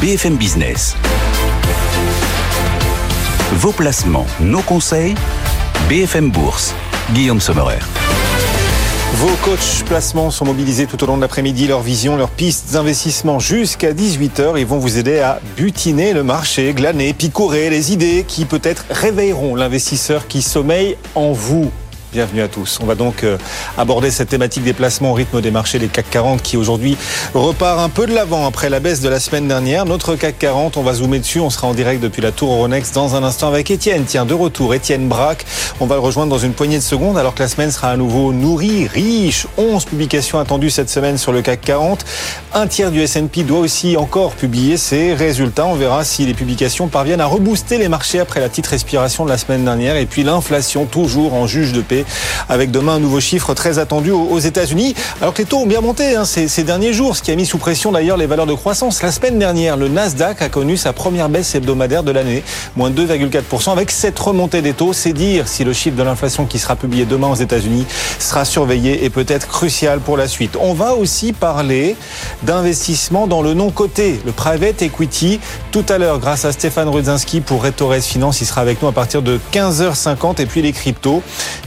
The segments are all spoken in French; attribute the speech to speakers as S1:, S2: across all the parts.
S1: BFM Business. Vos placements, nos conseils, BFM Bourse. Guillaume Sommerer.
S2: Vos coachs placements sont mobilisés tout au long de l'après-midi. Leur vision, leurs pistes d'investissement jusqu'à 18h. Ils vont vous aider à butiner le marché, glaner, picorer les idées qui peut-être réveilleront l'investisseur qui sommeille en vous. Bienvenue à tous. On va donc euh, aborder cette thématique des placements au rythme des marchés, les CAC 40 qui aujourd'hui repart un peu de l'avant après la baisse de la semaine dernière. Notre CAC 40, on va zoomer dessus. On sera en direct depuis la tour Euronext dans un instant avec Étienne. Tiens, de retour, Étienne Braque. On va le rejoindre dans une poignée de secondes alors que la semaine sera à nouveau nourrie, riche. 11 publications attendues cette semaine sur le CAC 40. Un tiers du S&P doit aussi encore publier ses résultats. On verra si les publications parviennent à rebooster les marchés après la petite respiration de la semaine dernière. Et puis l'inflation toujours en juge de paix avec demain un nouveau chiffre très attendu aux États-Unis. Alors que les taux ont bien monté hein, ces, derniers jours, ce qui a mis sous pression d'ailleurs les valeurs de croissance. La semaine dernière, le Nasdaq a connu sa première baisse hebdomadaire de l'année, moins 2,4%. Avec cette remontée des taux, c'est dire si le chiffre de l'inflation qui sera publié demain aux États-Unis sera surveillé et peut-être crucial pour la suite. On va aussi parler d'investissement dans le non coté, le private equity. Tout à l'heure, grâce à Stéphane Rudzinski pour Retores Finance, il sera avec nous à partir de 15h50 et puis les cryptos.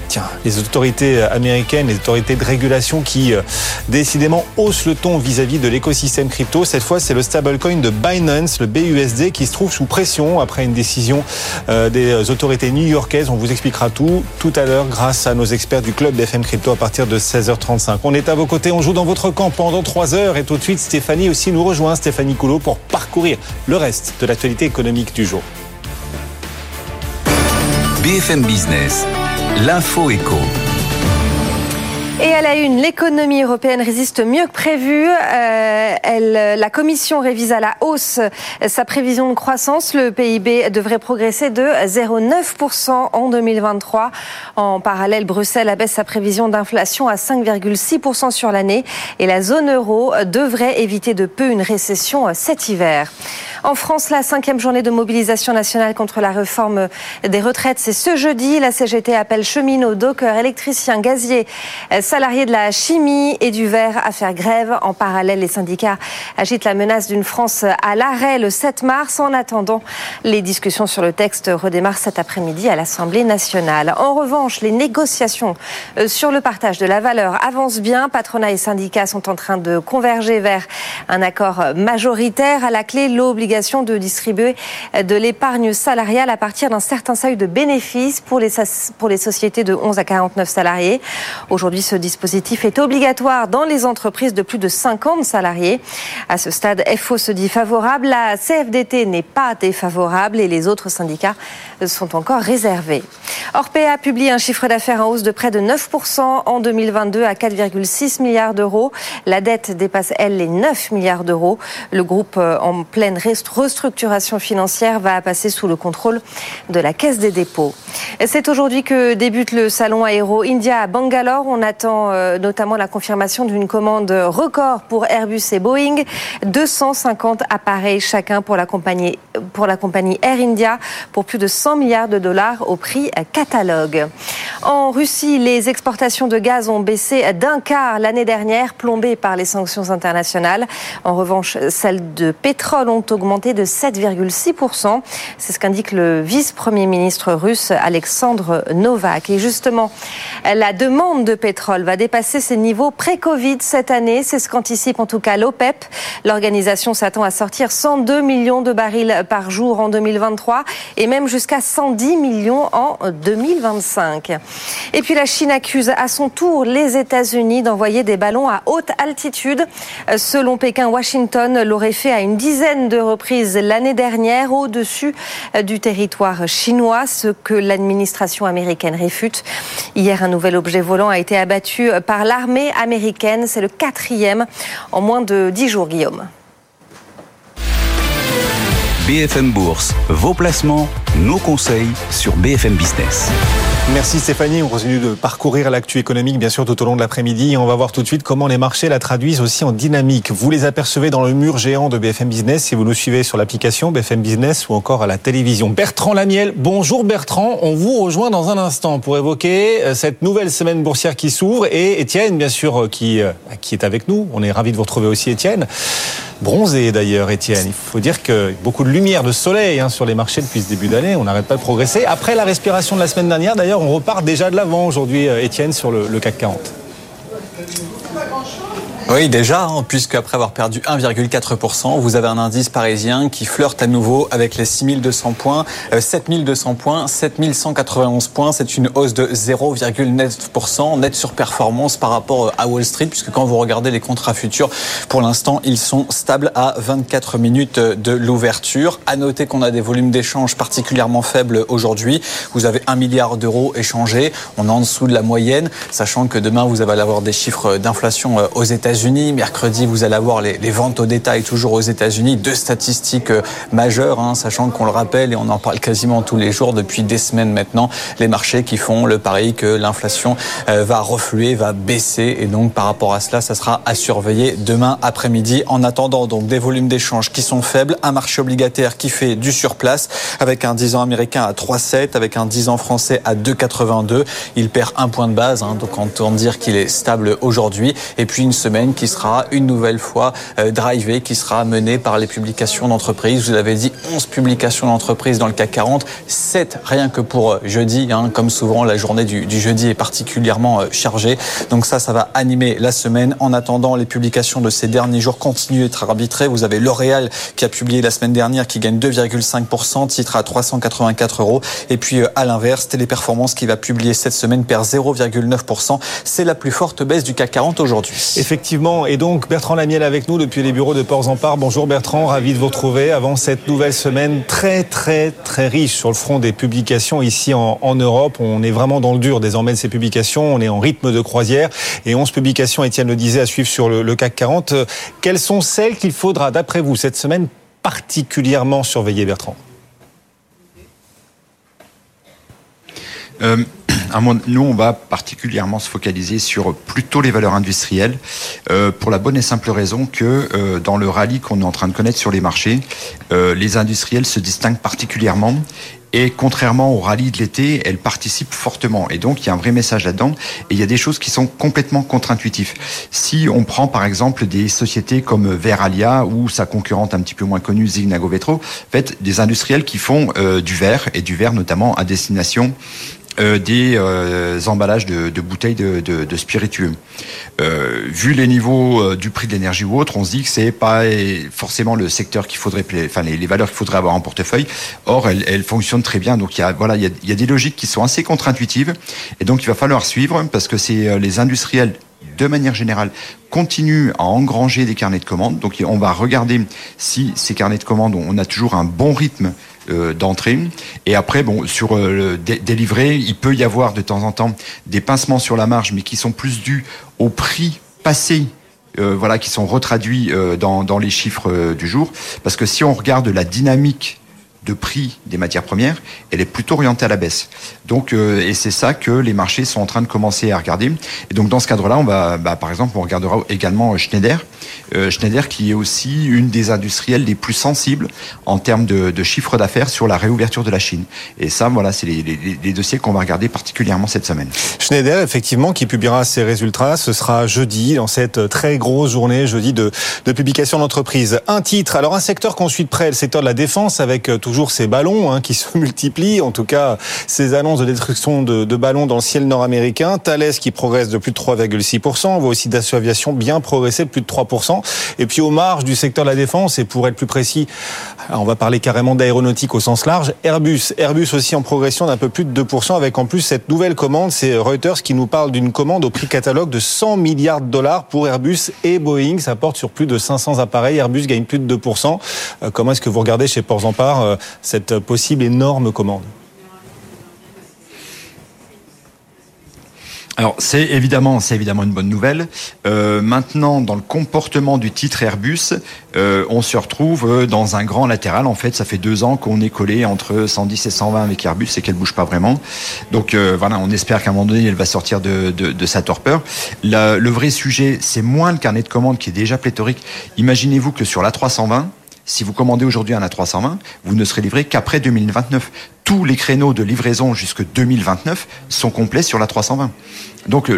S2: Tiens, les autorités américaines, les autorités de régulation qui euh, décidément haussent le ton vis-à-vis de l'écosystème crypto. Cette fois, c'est le stablecoin de Binance, le BUSD, qui se trouve sous pression après une décision euh, des autorités new-yorkaises. On vous expliquera tout tout à l'heure grâce à nos experts du club d'FM Crypto à partir de 16h35. On est à vos côtés, on joue dans votre camp pendant 3 heures et tout de suite Stéphanie aussi nous rejoint, Stéphanie Coulot, pour parcourir le reste de l'actualité économique du jour.
S1: BFM Business, l'info éco.
S3: Une, l'économie européenne résiste mieux que prévu. Euh, elle, la Commission révise à la hausse sa prévision de croissance. Le PIB devrait progresser de 0,9% en 2023. En parallèle, Bruxelles abaisse sa prévision d'inflation à 5,6% sur l'année. Et la zone euro devrait éviter de peu une récession cet hiver. En France, la cinquième journée de mobilisation nationale contre la réforme des retraites, c'est ce jeudi. La CGT appelle cheminots, dockers, électriciens, gaziers, salariés de la chimie et du verre à faire grève. En parallèle, les syndicats agitent la menace d'une France à l'arrêt le 7 mars. En attendant, les discussions sur le texte redémarrent cet après-midi à l'Assemblée nationale. En revanche, les négociations euh, sur le partage de la valeur avancent bien. Patronat et syndicats sont en train de converger vers un accord majoritaire. À la clé, l'obligation de distribuer de l'épargne salariale à partir d'un certain seuil de bénéfices pour les, pour les sociétés de 11 à 49 salariés. Aujourd'hui, ce dispositif est obligatoire dans les entreprises de plus de 50 salariés. À ce stade, FO se dit favorable, la CFDT n'est pas défavorable et les autres syndicats sont encore réservés. Orpea publie un chiffre d'affaires en hausse de près de 9% en 2022 à 4,6 milliards d'euros. La dette dépasse, elle, les 9 milliards d'euros. Le groupe euh, en pleine restructuration financière va passer sous le contrôle de la Caisse des dépôts. C'est aujourd'hui que débute le salon Aéro India à Bangalore. On attend euh, notamment la confirmation d'une commande record pour Airbus et Boeing. 250 appareils chacun pour la compagnie, pour la compagnie Air India pour plus de 100 milliards de dollars au prix catalogue. En Russie, les exportations de gaz ont baissé d'un quart l'année dernière, plombées par les sanctions internationales. En revanche, celles de pétrole ont augmenté de 7,6%. C'est ce qu'indique le vice-premier ministre russe Alexandre Novak. Et justement, la demande de pétrole va dépasser ses niveaux pré-Covid cette année. C'est ce qu'anticipe en tout cas l'OPEP. L'organisation s'attend à sortir 102 millions de barils par jour en 2023 et même jusqu'à 110 millions en 2025. Et puis la Chine accuse à son tour les États-Unis d'envoyer des ballons à haute altitude. Selon Pékin, Washington l'aurait fait à une dizaine de reprises l'année dernière au-dessus du territoire chinois, ce que l'administration américaine réfute. Hier, un nouvel objet volant a été abattu par l'armée américaine. C'est le quatrième en moins de dix jours, Guillaume.
S1: BFM Bourse, vos placements, nos conseils sur BFM Business.
S2: Merci Stéphanie. On continue de parcourir l'actu économique, bien sûr, tout au long de l'après-midi. On va voir tout de suite comment les marchés la traduisent aussi en dynamique. Vous les apercevez dans le mur géant de BFM Business si vous nous suivez sur l'application BFM Business ou encore à la télévision. Bertrand Lamiel. Bonjour Bertrand. On vous rejoint dans un instant pour évoquer euh, cette nouvelle semaine boursière qui s'ouvre et Étienne, bien sûr, euh, qui, euh, qui est avec nous. On est ravis de vous retrouver aussi, Étienne. bronzé d'ailleurs, Étienne. Il faut dire que beaucoup de lumière, de soleil hein, sur les marchés depuis ce début d'année. On n'arrête pas de progresser. Après la respiration de la semaine dernière, d'ailleurs, on repart déjà de l'avant aujourd'hui, euh, Étienne, sur le, le CAC 40.
S4: Oui, déjà, hein, puisque après avoir perdu 1,4%, vous avez un indice parisien qui flirte à nouveau avec les 6200 points, 7200 euh, points, 7191 points. C'est une hausse de 0,9%, net sur performance par rapport euh, à Wall Street, puisque quand vous regardez les contrats futurs, pour l'instant, ils sont stables à 24 minutes de l'ouverture. À noter qu'on a des volumes d'échange particulièrement faibles aujourd'hui. Vous avez 1 milliard d'euros échangés. On est en dessous de la moyenne, sachant que demain, vous allez avoir des chiffres d'inflation euh, aux États-Unis unis Mercredi, vous allez avoir les, ventes au détail toujours aux États-Unis. Deux statistiques euh, majeures, hein, sachant qu'on le rappelle et on en parle quasiment tous les jours depuis des semaines maintenant. Les marchés qui font le pari que l'inflation euh, va refluer, va baisser. Et donc, par rapport à cela, ça sera à surveiller demain après-midi. En attendant, donc, des volumes d'échanges qui sont faibles, un marché obligataire qui fait du surplace avec un 10 ans américain à 3,7, avec un 10 ans français à 2,82. Il perd un point de base, hein, donc on peut dire qu'il est stable aujourd'hui. Et puis une semaine qui sera une nouvelle fois euh, drivée, qui sera menée par les publications d'entreprises. Vous avez dit 11 publications d'entreprises dans le CAC 40, 7 rien que pour euh, jeudi. Hein, comme souvent, la journée du, jeudi est particulièrement euh, chargée. Donc ça, ça va animer la semaine. En attendant, les publications de ces derniers jours continuent d'être arbitrées. Vous avez L'Oréal qui a publié la semaine dernière, qui gagne 2,5%, titre à 384 euros. Et puis à l'inverse, Téléperformance qui va publier cette semaine perd 0,9%. C'est la plus forte baisse du CAC 40 aujourd'hui.
S2: Effectivement et donc Bertrand Lamiel avec nous depuis les bureaux de Ports-en-Par. Bonjour Bertrand, ravi de vous retrouver avant cette nouvelle semaine très très très riche sur le front des publications ici en, Europe. On est vraiment dans le dur désormais de ces publications. On est en rythme de croisière et 11 publications, Étienne le disait, à suivre sur le, CAC 40. Quelles sont celles qu'il faudra, d'après vous, cette semaine particulièrement surveiller, Bertrand?
S5: Euh, nous, on va particulièrement se focaliser sur plutôt les valeurs industrielles, euh, pour la bonne et simple raison que euh, dans le rallye qu'on est en train de connaître sur les marchés, euh, les industriels se distinguent particulièrement et contrairement au rallye de l'été, elles participent fortement. Et donc, il y a un vrai message là-dedans. Et il y a des choses qui sont complètement contre-intuitives. Si on prend, par exemple, des sociétés comme Veralia ou sa concurrente un petit peu moins connue, Zignago Vetro, en fait, des industriels qui font du verre, et du verre notamment à destination euh, des euh, emballages de, de bouteilles de, de, de spiritueux. Euh, vu les niveaux euh, du prix de l'énergie ou autre, on se dit que c'est pas forcément le secteur qu'il faudrait, enfin les, valeurs qu'il faudrait avoir en portefeuille. Or, elles, elles fonctionnent très bien. Donc il y a voilà, il y a, y a des logiques qui sont assez contre-intuitives, et donc il va falloir suivre parce que c'est les industriels de manière générale, continuent à engranger des carnets de commandes. Donc on va regarder si ces carnets de commandes, on a toujours un bon rythme euh, d'entrée. Et après, bon, sur euh, des livrets, il peut y avoir de temps en temps des pincements sur la marge, mais qui sont plus dus au prix passé euh, voilà, qui sont retraduits dans, dans, les chiffres du jour. Parce que si on regarde la dynamique de prix des matières premières, elle est plutôt orientée à la baisse. Donc, euh, et c'est ça que les marchés sont en train de commencer à regarder. Et donc, dans ce cadre-là, on va, bah, par exemple, on regardera également Schneider, euh, Schneider qui est aussi une des industrielles les plus sensibles en termes de, de chiffre d'affaires sur la réouverture de la Chine. Et ça, voilà, c'est les, les, les, dossiers qu'on va regarder particulièrement cette semaine.
S2: Schneider, effectivement, qui publiera ses résultats, ce sera jeudi, dans cette très grosse journée, jeudi de, de publication d'entreprise. Un titre, alors un secteur qu'on suit de près, le secteur de la défense, avec euh, tout toujours ces ballons hein, qui se multiplient, en tout cas ces annonces de destruction de, de ballons dans le ciel nord-américain. Thales qui progresse de plus de 3,6%. On voit aussi Dassault Aviation bien progresser de plus de 3%. Et puis aux marges du secteur de la défense, et pour être plus précis, on va parler carrément d'aéronautique au sens large, Airbus. Airbus aussi en progression d'un peu plus de 2%, avec en plus cette nouvelle commande, c'est Reuters qui nous parle d'une commande au prix catalogue de 100 milliards de dollars pour Airbus et Boeing. Ça porte sur plus de 500 appareils. Airbus gagne plus de 2%. Euh, comment est-ce que vous regardez chez Ports en Part euh, cette possible énorme commande
S5: Alors c'est évidemment, c'est évidemment une bonne nouvelle. Euh, maintenant, dans le comportement du titre Airbus, euh, on se retrouve euh, dans un grand latéral. En fait, ça fait deux ans qu'on est collé entre 110 et 120 avec Airbus et qu'elle bouge pas vraiment. Donc voilà, on espère qu'à un moment donné, elle va sortir de, sa torpeur. le vrai sujet, c'est moins le carnet de commandes qui est déjà pléthorique. Imaginez-vous que sur la 320 si vous commandez aujourd'hui un A320, vous ne serez livré qu'après 2029. Tous les créneaux de livraison jusque 2029 sont complets sur la 320. Donc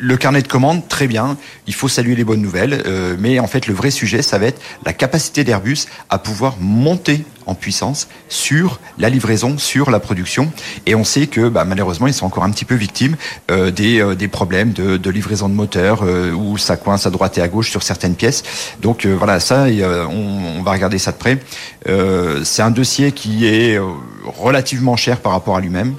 S5: le carnet de commandes, très bien, il faut saluer les bonnes nouvelles, euh, mais en fait le vrai sujet, ça va être la capacité d'Airbus à pouvoir monter en puissance sur la livraison, sur la production. Et on sait que bah, malheureusement, ils sont encore un petit peu victimes euh, des, euh, des problèmes de, de livraison de moteurs euh, où ça coince à droite et à gauche sur certaines pièces. Donc voilà, ça, on, va regarder ça de près. C'est un dossier qui est relativement cher par rapport à lui-même.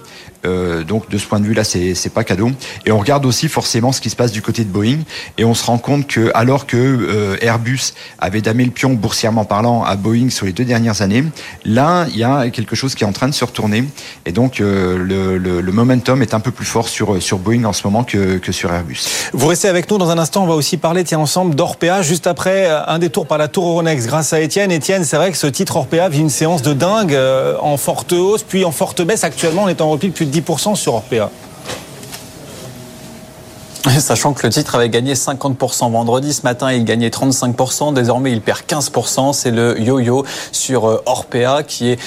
S5: Euh, donc de ce point de vue là, c'est pas cadeau. Et on regarde aussi forcément ce qui se passe du côté de Boeing, et on se rend compte que alors que euh, Airbus avait damé le pion boursièrement parlant à Boeing sur les deux dernières années, là il y a quelque chose qui est en train de se retourner, et donc euh, le, le, le, momentum est un peu plus fort sur sur Boeing en ce moment que, que sur Airbus.
S2: Vous restez avec nous dans un instant. On va aussi parler tiens ensemble d'Orpea juste après un détour par la Tour Euronext grâce à Étienne. Étienne, c'est vrai que ce titre Orpea vit une séance de dingue euh, en forte hausse puis en forte baisse. Actuellement, on est en repli depuis 10% sur Orpea.
S4: Sachant que le titre avait gagné 50% vendredi, ce matin il gagnait 35%, désormais il perd 15%, c'est le yo-yo sur euh, Orpea qui est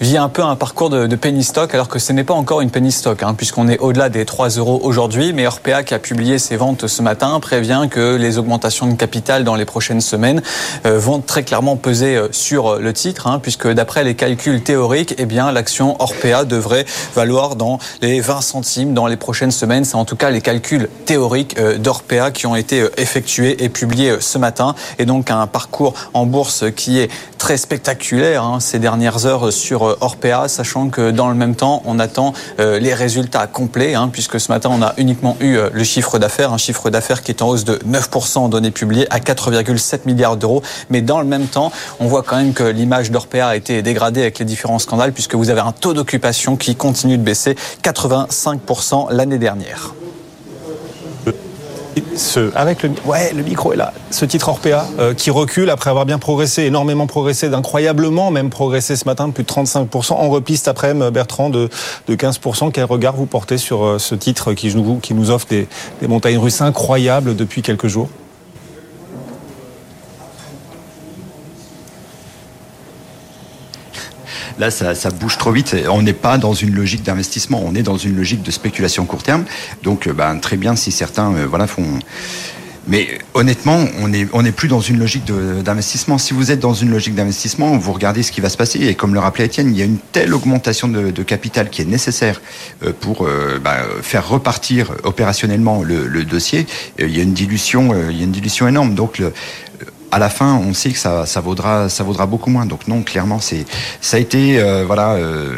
S4: vit un peu un parcours de, penny stock alors que ce n'est pas encore une penny stock hein, puisqu'on est au-delà des 3 euros aujourd'hui. Mais Orpea qui a publié ses ventes ce matin prévient que les augmentations de capital dans les prochaines semaines euh, vont très clairement peser euh, sur le titre hein, puisque d'après les calculs théoriques eh bien l'action Orpea devrait valoir dans les 20 centimes dans les prochaines semaines. C'est en tout cas les calculs théoriques euh, d'Orpea qui ont été effectués et publiés ce matin et donc un parcours en bourse qui est très spectaculaire hein, ces dernières heures sur Orpea, sachant que dans le même temps, on attend euh, les résultats complets, hein, puisque ce matin, on a uniquement eu euh, le chiffre d'affaires, un chiffre d'affaires qui est en hausse de 9% en données publiées à 4,7 milliards d'euros. Mais dans le même temps, on voit quand même que l'image d'Orpea a été dégradée avec les différents scandales, puisque vous avez un taux d'occupation qui continue de baisser, 85% l'année dernière
S2: ce, avec le, ouais, le micro est là. Ce titre Orpea euh, qui recule après avoir bien progressé, énormément progressé, d'incroyablement même progressé ce matin, plus de 35%, en repiste après Bertrand de, de 15%. Quel regard vous portez sur euh, ce titre qui nous, qui nous offre des, des montagnes russes incroyables depuis quelques jours?
S5: Là, ça, bouge trop vite. On n'est pas dans une logique d'investissement, on est dans une logique de spéculation court terme. Donc, ben, très bien si certains euh, voilà, font. Mais honnêtement, on n'est plus dans une logique d'investissement. Si vous êtes dans une logique d'investissement, vous regardez ce qui va se passer. Et comme le rappelait Étienne, il y a une telle augmentation de, capital qui est nécessaire euh, pour euh, bah, faire repartir opérationnellement le, dossier. Il y a une dilution, il y a une dilution énorme. Donc à la fin, on sait que ça, ça vaudra, beaucoup moins. Donc non, clairement, c'est, ça a été, euh, voilà. Euh,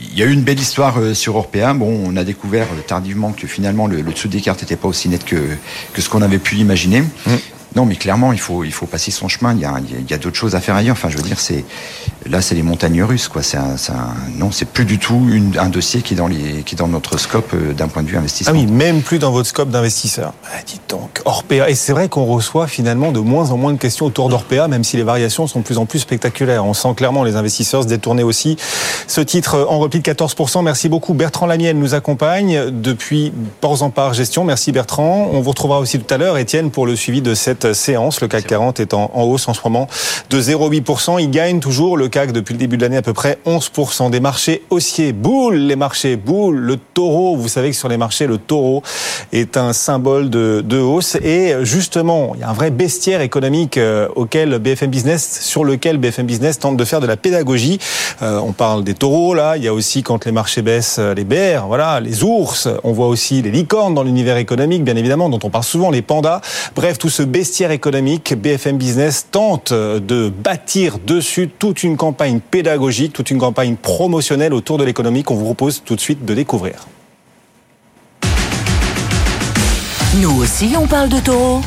S5: il y a eu une belle histoire euh, sur Orpea. Bon, on a découvert tardivement que finalement le, le dessous des cartes n'était pas aussi net que, ce qu'on avait pu imaginer. Mmh. Non, mais clairement, il faut, passer son chemin. Il y a, d'autres choses à faire ailleurs. Enfin, je veux dire, c'est là, c'est les montagnes russes, quoi. C'est un, non, c'est plus du tout un dossier qui est dans notre scope euh, d'un point de vue investissement.
S2: Ah oui, même plus dans votre scope d'investisseur. Ah, dites donc, Orpea. Et c'est vrai qu'on reçoit finalement de moins en moins de questions autour d'Orpea, même si les variations sont de plus en plus spectaculaires. On sent clairement les investisseurs se détourner aussi. Ce titre en repli de 14%. Merci beaucoup. Bertrand Lamienne nous accompagne depuis Ports en Part Gestion. Merci Bertrand. On vous retrouvera aussi tout à l'heure, Étienne, pour le suivi de cette séance. Le CAC 40 est en, en hausse en ce moment de 0,8%. Il gagne toujours le CAC depuis le début de l'année à peu près 11% des marchés haussiers. Boule les marchés, boule le taureau. Vous savez que sur les marchés, le taureau est un symbole de, de hausse. Et justement, il y a un vrai bestiaire économique euh, auquel BFM Business, sur lequel BFM Business tente de faire de la pédagogie. Euh, on parle des taureaux là. Il y a aussi quand les marchés baissent, les bears, voilà, les ours. On voit aussi les licornes dans l'univers économique, bien évidemment, dont on parle souvent, les pandas. Bref, tout ce bestiaire économique, BFM Business tente de bâtir dessus toute une campagne pédagogique, toute une campagne promotionnelle autour de l'économie qu'on vous propose tout de suite de découvrir.
S6: Nous aussi, on parle de taureau.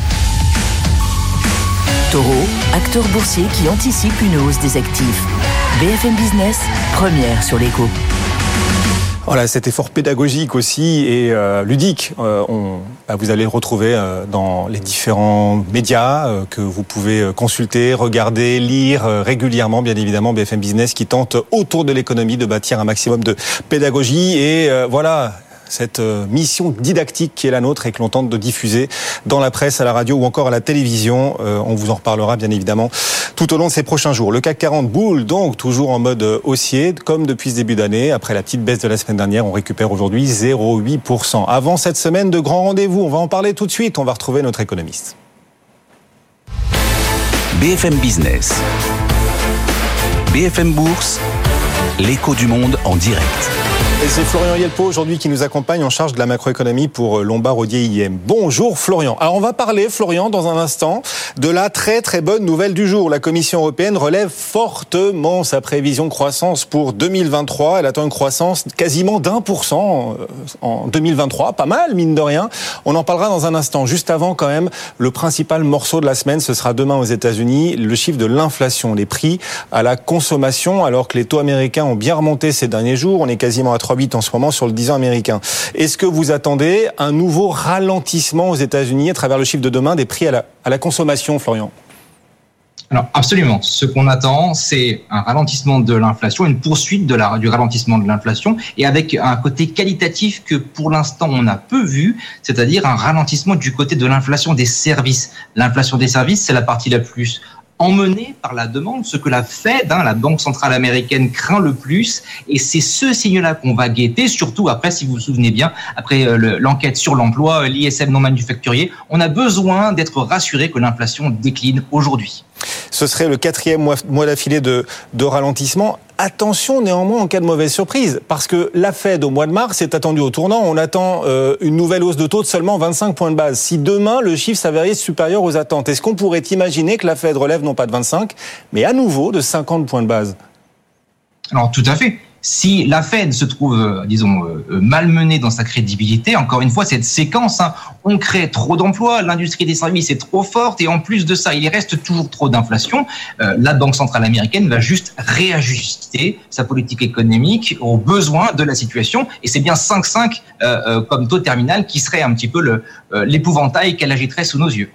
S6: Taureau, acteur boursier qui anticipe une hausse des actifs. BFM Business, première sur l'écho.
S2: Voilà, cet effort pédagogique aussi et euh, ludique, euh, bah, vous allez le retrouver euh, dans les différents médias que vous pouvez consulter, regarder, lire régulièrement, bien évidemment, BFM Business qui tente autour de l'économie de bâtir un maximum de pédagogie et voilà cette euh, mission didactique qui est la nôtre et que l'on tente de diffuser dans la presse, à la radio ou encore à la télévision. Euh, on vous en reparlera bien évidemment tout au long de ces prochains jours. Le CAC 40 boule donc toujours en mode haussier comme depuis ce début d'année. Après la petite baisse de la semaine dernière, on récupère aujourd'hui 0,8%. Avant cette semaine de grands rendez-vous, on va en parler tout de suite. On va retrouver notre économiste.
S1: BFM Business. BFM Bourse. L'écho du monde en direct.
S2: Et c'est Florian Yelpo aujourd'hui qui nous accompagne en charge de la macroéconomie pour euh, Lombard Odier IM. Bonjour Florian. Alors on va parler, Florian, dans un instant, de la très très bonne nouvelle du jour. La Commission européenne relève fortement sa prévision de croissance pour 2023. Elle attend une croissance quasiment d'un pour cent euh, en 2023. Pas mal, mine de rien. On en parlera dans un instant. Juste avant, quand même, le principal morceau de la semaine, ce sera demain aux États-Unis, le chiffre de l'inflation, les prix à la consommation, alors que les taux américains ont bien remonté ces derniers jours. On est quasiment à 3,8 en ce moment sur le 10 ans américain. Est-ce que vous attendez un nouveau ralentissement aux États-Unis à travers le chiffre de demain des prix à la, consommation, Florian?
S7: Alors absolument. Ce qu'on attend, c'est un ralentissement de l'inflation, une poursuite du ralentissement de l'inflation, et avec un côté qualitatif que pour l'instant on a peu vu, c'est-à-dire un ralentissement du côté de l'inflation des services. L'inflation des services, c'est la partie la plus emmené par la demande, ce que la Fed, hein, la Banque centrale américaine, craint le plus. Et c'est ce signe-là qu'on va guetter, surtout après, si vous vous souvenez bien, après euh, l'enquête sur l'emploi, euh, l'ISM non manufacturier, on a besoin d'être rassuré que l'inflation décline aujourd'hui.
S2: Ce serait le quatrième mois d'affilée de, ralentissement. Attention néanmoins en cas de mauvaise surprise, parce que la Fed au mois de mars est attendue au tournant. On attend euh, une nouvelle hausse de taux de seulement 25 points de base. Si demain le chiffre s'avérait supérieur aux attentes, est-ce qu'on pourrait imaginer que la Fed relève non pas de 25, mais à nouveau de 50 points de base?
S7: Alors tout à fait. Si la Fed se trouve, euh, disons, euh, euh, malmenée dans sa crédibilité, encore une fois, cette séquence, hein, on crée trop d'emplois, l'industrie des services est trop forte, et en plus de ça, il reste toujours trop d'inflation. la Banque centrale américaine va juste réajuster sa politique économique aux besoins de la situation, et c'est bien 5,5 comme taux terminal qui serait un petit peu l'épouvantail qu'elle agiterait sous nos yeux.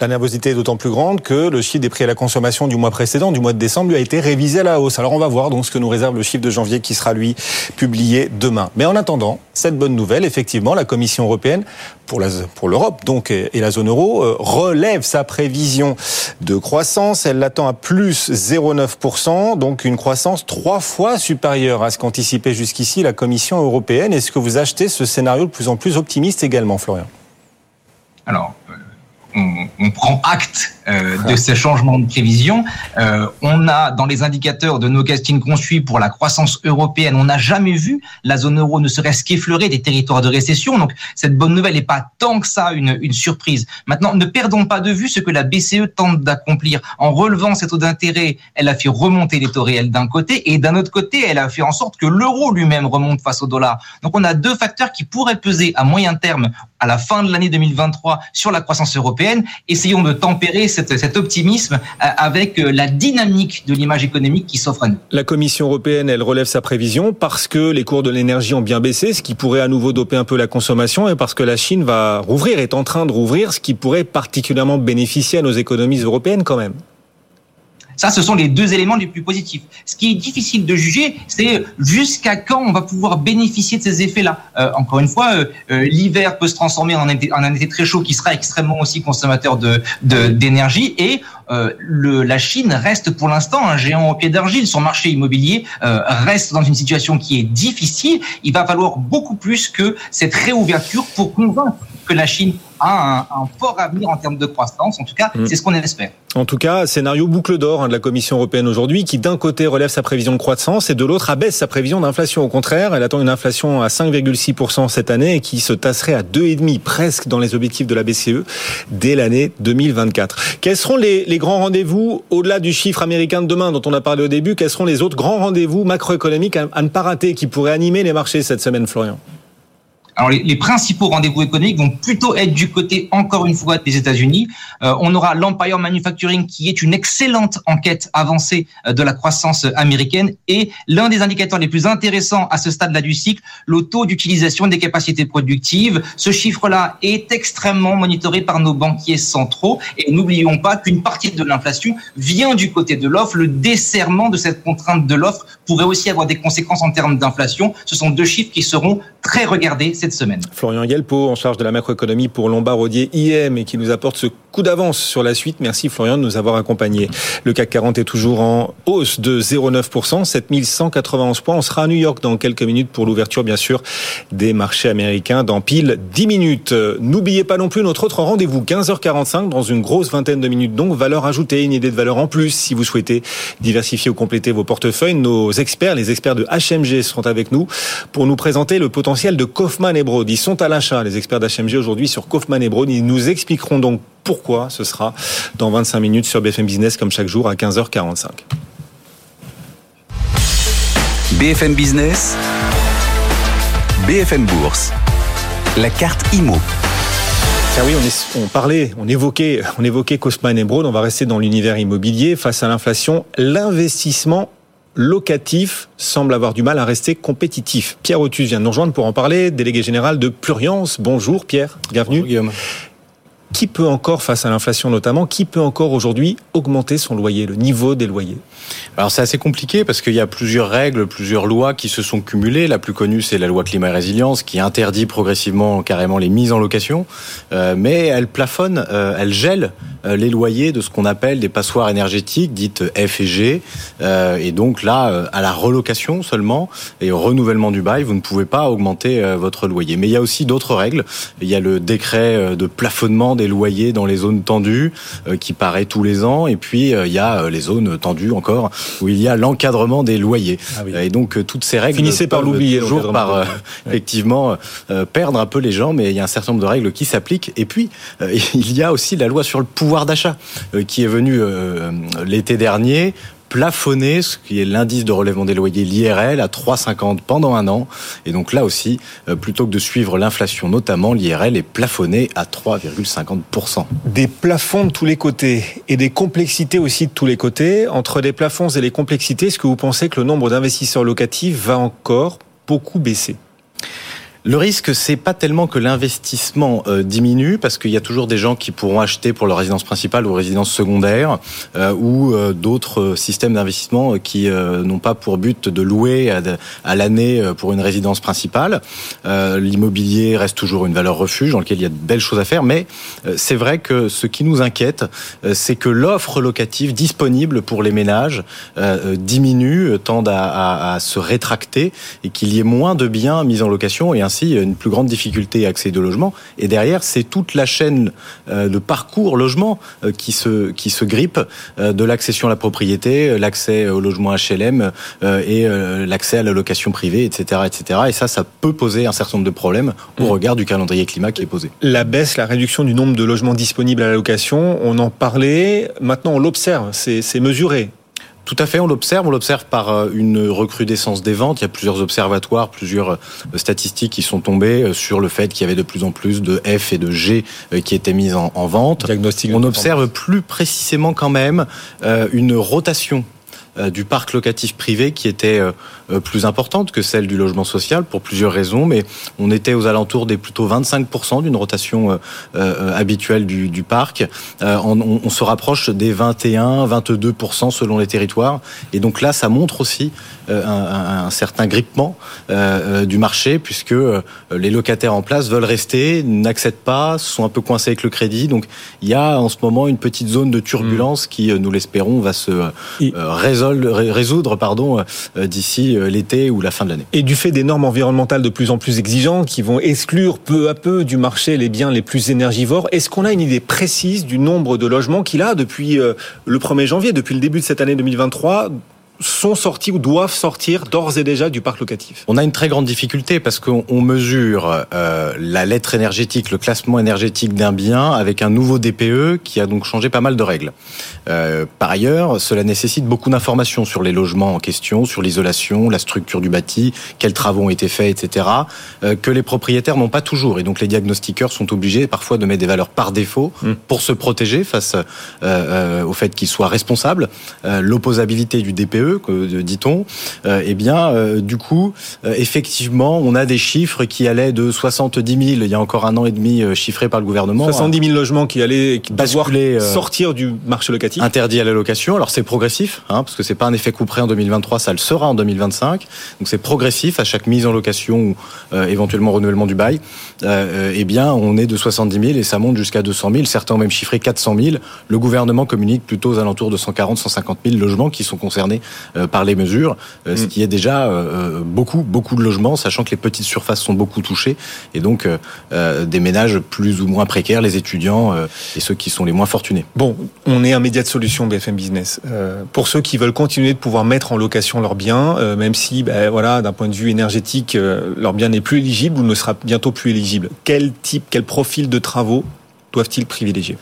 S2: La nervosité est d'autant plus grande que le chiffre des prix à la consommation du mois précédent, du mois de décembre, lui a été révisé à la hausse. Alors on va voir donc ce que nous réserve le chiffre de janvier qui sera lui publié demain. Mais en attendant, cette bonne nouvelle, effectivement, la Commission européenne pour l'Europe donc et la zone euro euh, relève sa prévision de croissance. Elle l'attend à plus 0,9%, donc une croissance trois fois supérieure à ce qu'anticipait jusqu'ici la Commission européenne. Est-ce que vous achetez ce scénario de plus en plus optimiste également, Florian?
S7: Alors, on, on, prend acte euh, de ces changements de prévision. Euh, on a dans les indicateurs de nos castings qu'on suit pour la croissance européenne, on n'a jamais vu la zone euro ne serait-ce qu'effleurer des territoires de récession. Donc cette bonne nouvelle n'est pas tant que ça une, une surprise. Maintenant, ne perdons pas de vue ce que la BCE tente d'accomplir. En relevant ces taux d'intérêt, elle a fait remonter les taux réels d'un côté et d'un autre côté, elle a fait en sorte que l'euro lui-même remonte face au dollar. Donc on a deux facteurs qui pourraient peser à moyen terme à la fin de l'année 2023 sur la croissance européenne. Essayons de tempérer cet optimisme euh, avec euh, la dynamique de l'image économique qui s'offre à nous.
S2: La Commission européenne, elle relève sa prévision parce que les cours de l'énergie ont bien baissé, ce qui pourrait à nouveau doper un peu la consommation, et parce que la Chine va rouvrir, est en train de rouvrir, ce qui pourrait particulièrement bénéficier à nos économies européennes quand même.
S7: Ça, ce sont les deux éléments les plus positifs. Ce qui est difficile de juger, c'est jusqu'à quand on va pouvoir bénéficier de ces effets-là. Euh, encore une fois, euh, euh, l'hiver peut se transformer en un, été, très chaud qui sera extrêmement aussi consommateur de d'énergie et la Chine reste pour l'instant un géant au pied d'argile. Son marché immobilier reste dans une situation qui est difficile. Il va falloir beaucoup plus que cette réouverture pour convaincre que la Chine a un, un, fort avenir en termes de croissance. En tout cas, mm. c'est ce qu'on espère.
S2: En tout cas, scénario boucle d'or hein, de la Commission européenne aujourd'hui, qui d'un côté relève sa prévision de croissance et de l'autre abaisse sa prévision d'inflation. Au contraire, elle attend une inflation à 5,6% cette année et qui se tasserait à 2,5 presque dans les objectifs de la BCE dès l'année 2024. Quels seront les, les grands rendez-vous au-delà du chiffre américain de demain dont on a parlé au début? Quels seront les autres grands rendez-vous macroéconomiques à, à ne pas rater qui pourraient animer les marchés cette semaine, Florian?
S7: Alors les, principaux rendez-vous économiques vont plutôt être du côté, encore une fois, des États-Unis. Euh, on aura l'Empire Manufacturing qui est une excellente enquête avancée euh, de la croissance américaine et l'un des indicateurs les plus intéressants à ce stade-là du cycle, le taux d'utilisation des capacités productives. Ce chiffre-là est extrêmement monitoré par nos banquiers centraux et n'oublions pas qu'une partie de l'inflation vient du côté de l'offre. Le desserrement de cette contrainte de l'offre pourrait aussi avoir des conséquences en termes d'inflation. Ce sont deux chiffres qui seront très regardé cette semaine.
S2: Florian Yelpo, en charge de la macroéconomie pour Lombard Odier IM et qui nous apporte ce coup d'avance sur la suite. Merci Florian de nous avoir accompagnés. Le CAC 40 est toujours en hausse de 0,9%, 7191 points. On sera à New York dans quelques minutes pour l'ouverture, bien sûr, des marchés américains dans pile 10 minutes. N'oubliez pas non plus notre autre rendez-vous, 15h45, dans une grosse vingtaine de minutes. Donc, valeur ajoutée, une idée de valeur en plus si vous souhaitez diversifier ou compléter vos portefeuilles. Nos experts, les experts de HMG seront avec nous pour nous présenter le potentiel de Kaufmann et Broad. Ils sont à l'achat, les experts d'HMG aujourd'hui sur Kaufmann et Broad. Ils nous expliqueront donc pourquoi ce sera dans 25 minutes sur BFM Business comme chaque jour à 15h45.
S1: BFM Business, BFM Bourse, la carte IMO.
S2: Car oui, on, est, on, parlait, on évoquait, on évoquait Kaufmann et Broad. On va rester dans l'univers immobilier face à l'inflation. L'investissement locatif semble avoir du mal à rester compétitif. Pierre Otus vient de nous rejoindre pour en parler, délégué général de Pluriance. Bonjour Pierre, bienvenue.
S8: Bonjour Guillaume.
S2: Qui peut encore, face à l'inflation notamment, qui peut encore aujourd'hui augmenter son loyer, le niveau des loyers?
S8: Alors c'est assez compliqué parce qu'il y a plusieurs règles, plusieurs lois qui se sont cumulées. La plus connue, c'est la loi climat et résilience qui interdit progressivement carrément les mises en location, euh, mais elle plafonne, euh, elle gèle euh, les loyers de ce qu'on appelle des passoires énergétiques, dites F et G. Euh, et donc là, euh, à la relocation seulement et au renouvellement du bail, vous ne pouvez pas augmenter votre loyer. Mais il y a aussi d'autres règles. Il y a le décret de plafonnement des loyers dans les zones tendues qui paraît tous les ans. Et puis il y a les zones tendues encore où il y a l'encadrement des loyers. Ah oui. Et donc toutes ces règles
S2: finissez par l'oublier
S8: toujours par euh, effectivement euh, perdre un peu les gens. Mais il y a un certain nombre de règles qui s'appliquent. Et puis euh, il y a aussi la loi sur le pouvoir d'achat qui est venue l'été dernier plafonner ce qui est l'indice de relèvement des loyers, l'IRL, à 3,50 pendant un an. Et donc là aussi, plutôt que de suivre l'inflation notamment, l'IRL est plafonné à 3,50%.
S2: Des plafonds de tous les côtés et des complexités aussi de tous les côtés. Entre les plafonds et les complexités, est-ce que vous pensez que le nombre d'investisseurs locatifs va encore beaucoup baisser?
S8: Le risque, c'est pas tellement que l'investissement euh, diminue, parce qu'il y a toujours des gens qui pourront acheter pour leur résidence principale ou résidence secondaire, euh, ou euh, d'autres systèmes d'investissement qui n'ont pas pour but de louer à, l'année pour une résidence principale. L'immobilier reste toujours une valeur refuge dans lequel il y a de belles choses à faire, mais c'est vrai que ce qui nous inquiète, c'est que l'offre locative disponible pour les ménages diminue, tend à, se rétracter, et qu'il y ait moins de biens mis en location et ainsi une plus grande difficulté à accéder au logement. Et derrière, c'est toute la chaîne euh, de parcours logement euh, qui se qui se grippe euh, de l'accession à la propriété, l'accès au logement HLM et l'accès à la location privée, etc., etc. Et ça, ça peut poser un certain nombre de problèmes au mmh. regard du calendrier climat qui est posé.
S2: La baisse, la réduction du nombre de logements disponibles à la location, on en parlait. Maintenant, on l'observe. C'est mesuré.
S8: Tout à fait, on l'observe. On l'observe par euh, une recrudescence des ventes. Il y a plusieurs observatoires, plusieurs euh, statistiques qui sont tombées euh, sur le fait qu'il y avait de plus en plus de F et de G qui étaient mises en, vente.
S2: Diagnostic
S8: on observe plus précisément quand même une rotation du parc locatif privé qui était plus importante que celle du logement social pour plusieurs raisons, mais on était aux alentours des plutôt 25% d'une rotation habituelle du, du parc. On, on, se rapproche des 21, 22% selon les territoires. Et donc là, ça montre aussi un, un, un certain grippement du marché puisque les locataires en place veulent rester, n'accèdent pas, sont un peu coincés avec le crédit. Donc il y a en ce moment une petite zone de turbulence qui, nous l'espérons, va se résolve, résoudre pardon d'ici l'été ou la fin de l'année.
S2: Et du fait des normes environnementales de plus en plus exigeantes qui vont exclure peu à peu du marché les biens les plus énergivores, est-ce qu'on a une idée précise du nombre de logements qu'il a depuis le 1er janvier, depuis le début de cette année 2023 sont sortis ou doivent sortir d'ores et déjà du parc locatif
S8: On a une très grande difficulté parce qu'on mesure euh, la lettre énergétique, le classement énergétique d'un bien avec un nouveau DPE qui a donc changé pas mal de règles. Euh, par ailleurs, cela nécessite beaucoup d'informations sur les logements en question, sur l'isolation, la structure du bâti, quels travaux ont été faits, etc., euh, que les propriétaires n'ont pas toujours. Et donc les diagnostiqueurs sont obligés parfois de mettre des valeurs par défaut mmh. pour se protéger face euh, au fait qu'ils soient responsables. L'opposabilité du DPE DPE, dit-on, eh bien, du coup, effectivement, on a des chiffres qui allaient de 70 000 il y a encore un an et demi chiffrés par le gouvernement.
S2: 70 000 logements qui allaient qui basculer, sortir du marché locatif.
S8: Interdit à la location. Alors c'est progressif, hein, parce que c'est pas un effet couperé en 2023, ça le sera en 2025. Donc c'est progressif à chaque mise en location ou éventuellement renouvellement du bail. eh bien, on est de 70 000 et ça monte jusqu'à 200 000. Certains ont même chiffré 400 000. Le gouvernement communique plutôt aux alentours de 140 150 000 logements qui sont concernés euh, par les mesures, euh, ce mm. qui est déjà euh, beaucoup, beaucoup de logements, sachant que les petites surfaces sont beaucoup touchées et donc des ménages plus ou moins précaires, les étudiants et ceux qui sont les moins fortunés.
S2: Bon, on est un média de solution BFM Business. pour ceux qui veulent continuer de pouvoir mettre en location leurs biens, même si, ben, voilà, d'un point de vue énergétique, leur bien n'est plus éligible ou ne sera bientôt plus éligible. Quel type, quel profil de travaux doivent-ils privilégier?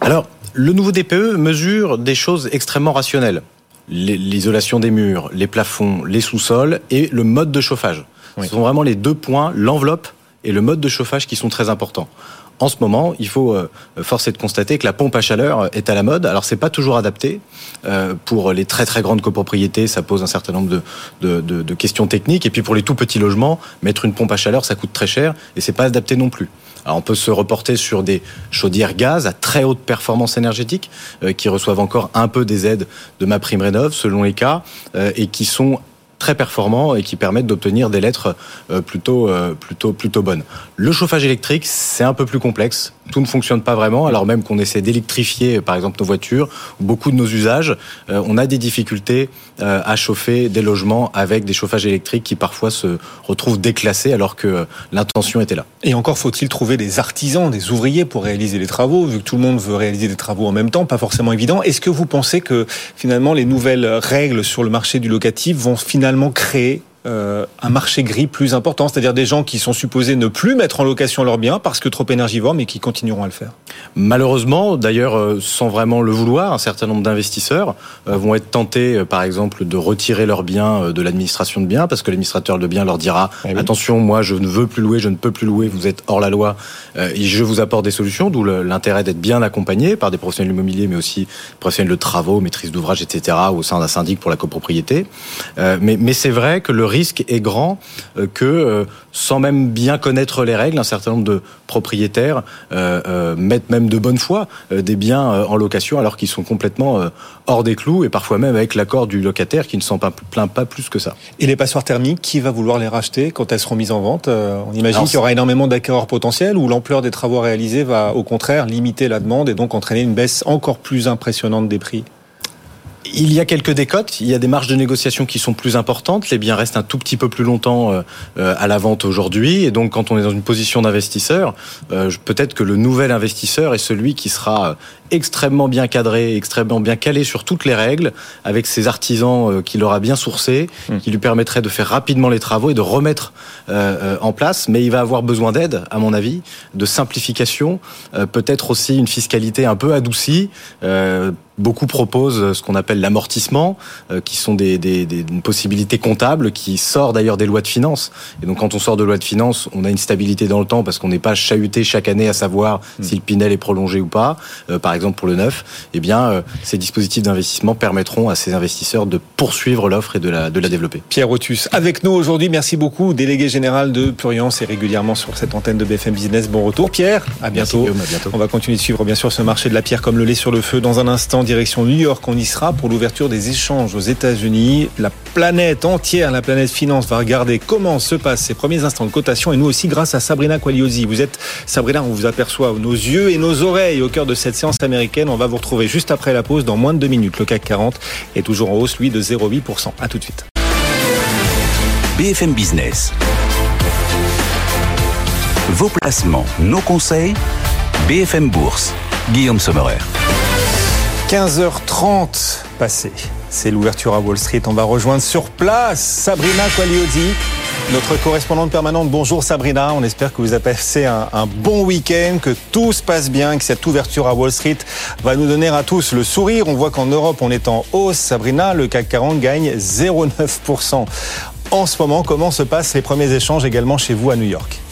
S8: Alors, le nouveau DPE mesure des choses extrêmement rationnelles. L'isolation des murs, les plafonds, les sous-sols et le mode de chauffage. Ce sont vraiment les deux points, l'enveloppe et le mode de chauffage qui sont très importants. En ce moment, il faut euh, forcer de constater que la pompe à chaleur est à la mode. Alors c'est pas toujours adapté euh, pour les très très grandes copropriétés. Ça pose un certain nombre de, de, de, questions techniques. Et puis pour les tout petits logements, mettre une pompe à chaleur, ça coûte très cher et c'est pas adapté non plus. On peut se reporter sur des chaudières gaz à très haute performance énergétique euh, qui reçoivent encore un peu des aides de ma prime rénov selon les cas et qui sont très performants et qui permettent d'obtenir des lettres euh, plutôt, euh, plutôt, plutôt bonnes. Le chauffage électrique, c'est un peu plus complexe. Tout ne fonctionne pas vraiment, alors même qu'on essaie d'électrifier, par exemple, nos voitures, beaucoup de nos usages. Euh, on a des difficultés à chauffer des logements avec des chauffages électriques qui parfois se retrouvent déclassés alors que l'intention était là.
S2: Et encore faut-il trouver des artisans, des ouvriers pour réaliser les travaux, vu que tout le monde veut réaliser des travaux en même temps, pas forcément évident. Est-ce que vous pensez que finalement les nouvelles règles sur le marché du locatif vont finalement créer euh, un marché gris plus important, c'est-à-dire des gens qui sont supposés ne plus mettre en location leurs biens parce que trop énergivores, mais qui continueront à le faire.
S8: Malheureusement, d'ailleurs, euh, sans vraiment le vouloir, un certain nombre d'investisseurs euh, vont être tentés, par exemple, de retirer leurs biens de l'administration de biens parce que l'administrateur de biens leur dira eh attention, moi, je ne veux plus louer, je ne peux plus louer, vous êtes hors la loi, et je vous apporte des solutions. D'où l'intérêt d'être bien accompagné par des professionnels immobiliers, mais aussi professionnels de travaux, maîtrise d'ouvrage, etc., au sein d'un syndic pour la copropriété. mais, mais c'est vrai que le risque est grand euh, que, euh, sans même bien connaître les règles, un certain nombre de propriétaires euh, mettent même de bonne foi des biens en location alors qu'ils sont complètement hors des clous et parfois même avec l'accord du locataire qui ne s'en plaint pas plus que ça.
S2: Et les passoires thermiques, qui va vouloir les racheter quand elles seront mises en vente On imagine qu'il y aura énormément d'acquéreurs potentiels ou l'ampleur des travaux réalisés va au contraire limiter la demande et donc entraîner une baisse encore plus impressionnante des prix?
S8: Il y a quelques décotes, il y a des marges de négociation qui sont plus importantes, les biens restent un tout petit peu plus longtemps euh, euh, à la vente aujourd'hui, et donc quand on est dans une position d'investisseur, euh, peut-être que le nouvel investisseur est celui qui sera extrêmement bien cadré, extrêmement bien calé sur toutes les règles, avec ses artisans qu'il aura bien sourcés, hmm. qui lui permettraient de faire rapidement les travaux et de remettre en place, mais il va avoir besoin d'aide, à mon avis, de simplification, peut-être aussi une fiscalité un peu adoucie, Beaucoup proposent ce qu'on appelle l'amortissement, euh, qui sont des, des, des possibilités comptables qui sort d'ailleurs des lois de finances. Et donc quand on sort de loi de finances, on a une stabilité dans le temps parce qu'on n'est pas chahuté chaque année à savoir hmm. si le Pinel est prolongé ou pas. Euh, par exemple pour le neuf, eh bien euh, ces dispositifs d'investissement permettront à ces investisseurs de poursuivre l'offre et de la, de la développer.
S2: Pierre Otus, avec nous aujourd'hui, merci beaucoup, délégué général de Puriance et régulièrement sur cette antenne de BFM Business. Bon retour Pierre, à bientôt.
S8: à bientôt.
S2: On va continuer de suivre bien sûr ce marché de la pierre comme le lait sur le feu dans un instant direction New York. On y sera pour l'ouverture des échanges aux États-Unis. La planète entière, la planète finance, va regarder comment se passent ces premiers instants de cotation. Et nous aussi, grâce à Sabrina Quagliosi. Vous êtes, Sabrina, on vous aperçoit nos yeux et nos oreilles au cœur de cette séance américaine. On va vous retrouver juste après la pause dans moins de deux minutes. Le CAC 40 est toujours en hausse, lui, de 0,8%. À tout de suite.
S1: BFM Business. Vos placements, nos conseils. BFM Bourse. Guillaume Sommerer.
S2: 15h30 passé. C'est l'ouverture à Wall Street. On va rejoindre sur place Sabrina Quagliozzi, notre correspondante permanente. Bonjour Sabrina, on espère que vous avez passé un, un bon week-end, que tout se passe bien, que cette ouverture à Wall Street va nous donner à tous le sourire. On voit qu'en Europe, on est en hausse. Sabrina, le CAC 40 gagne 0,9%. En ce moment, comment se passent les premiers échanges également chez vous à New York?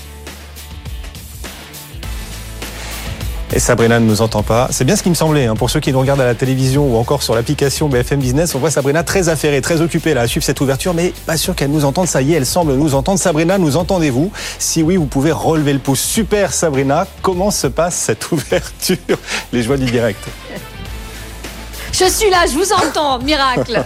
S2: Et Sabrina ne nous entend pas. C'est bien ce qui me semblait. Hein. Pour ceux qui nous regardent à la télévision ou encore sur l'application BFM Business, on voit Sabrina très affairée, très occupée là, à suivre cette ouverture, mais pas sûr qu'elle nous entende. Ça y est, elle semble nous entendre. Sabrina, nous entendez-vous? Si oui, vous pouvez relever le pouce. Super Sabrina, comment se passe cette ouverture? Les joies du direct.
S9: Je suis là, je vous entends, miracle.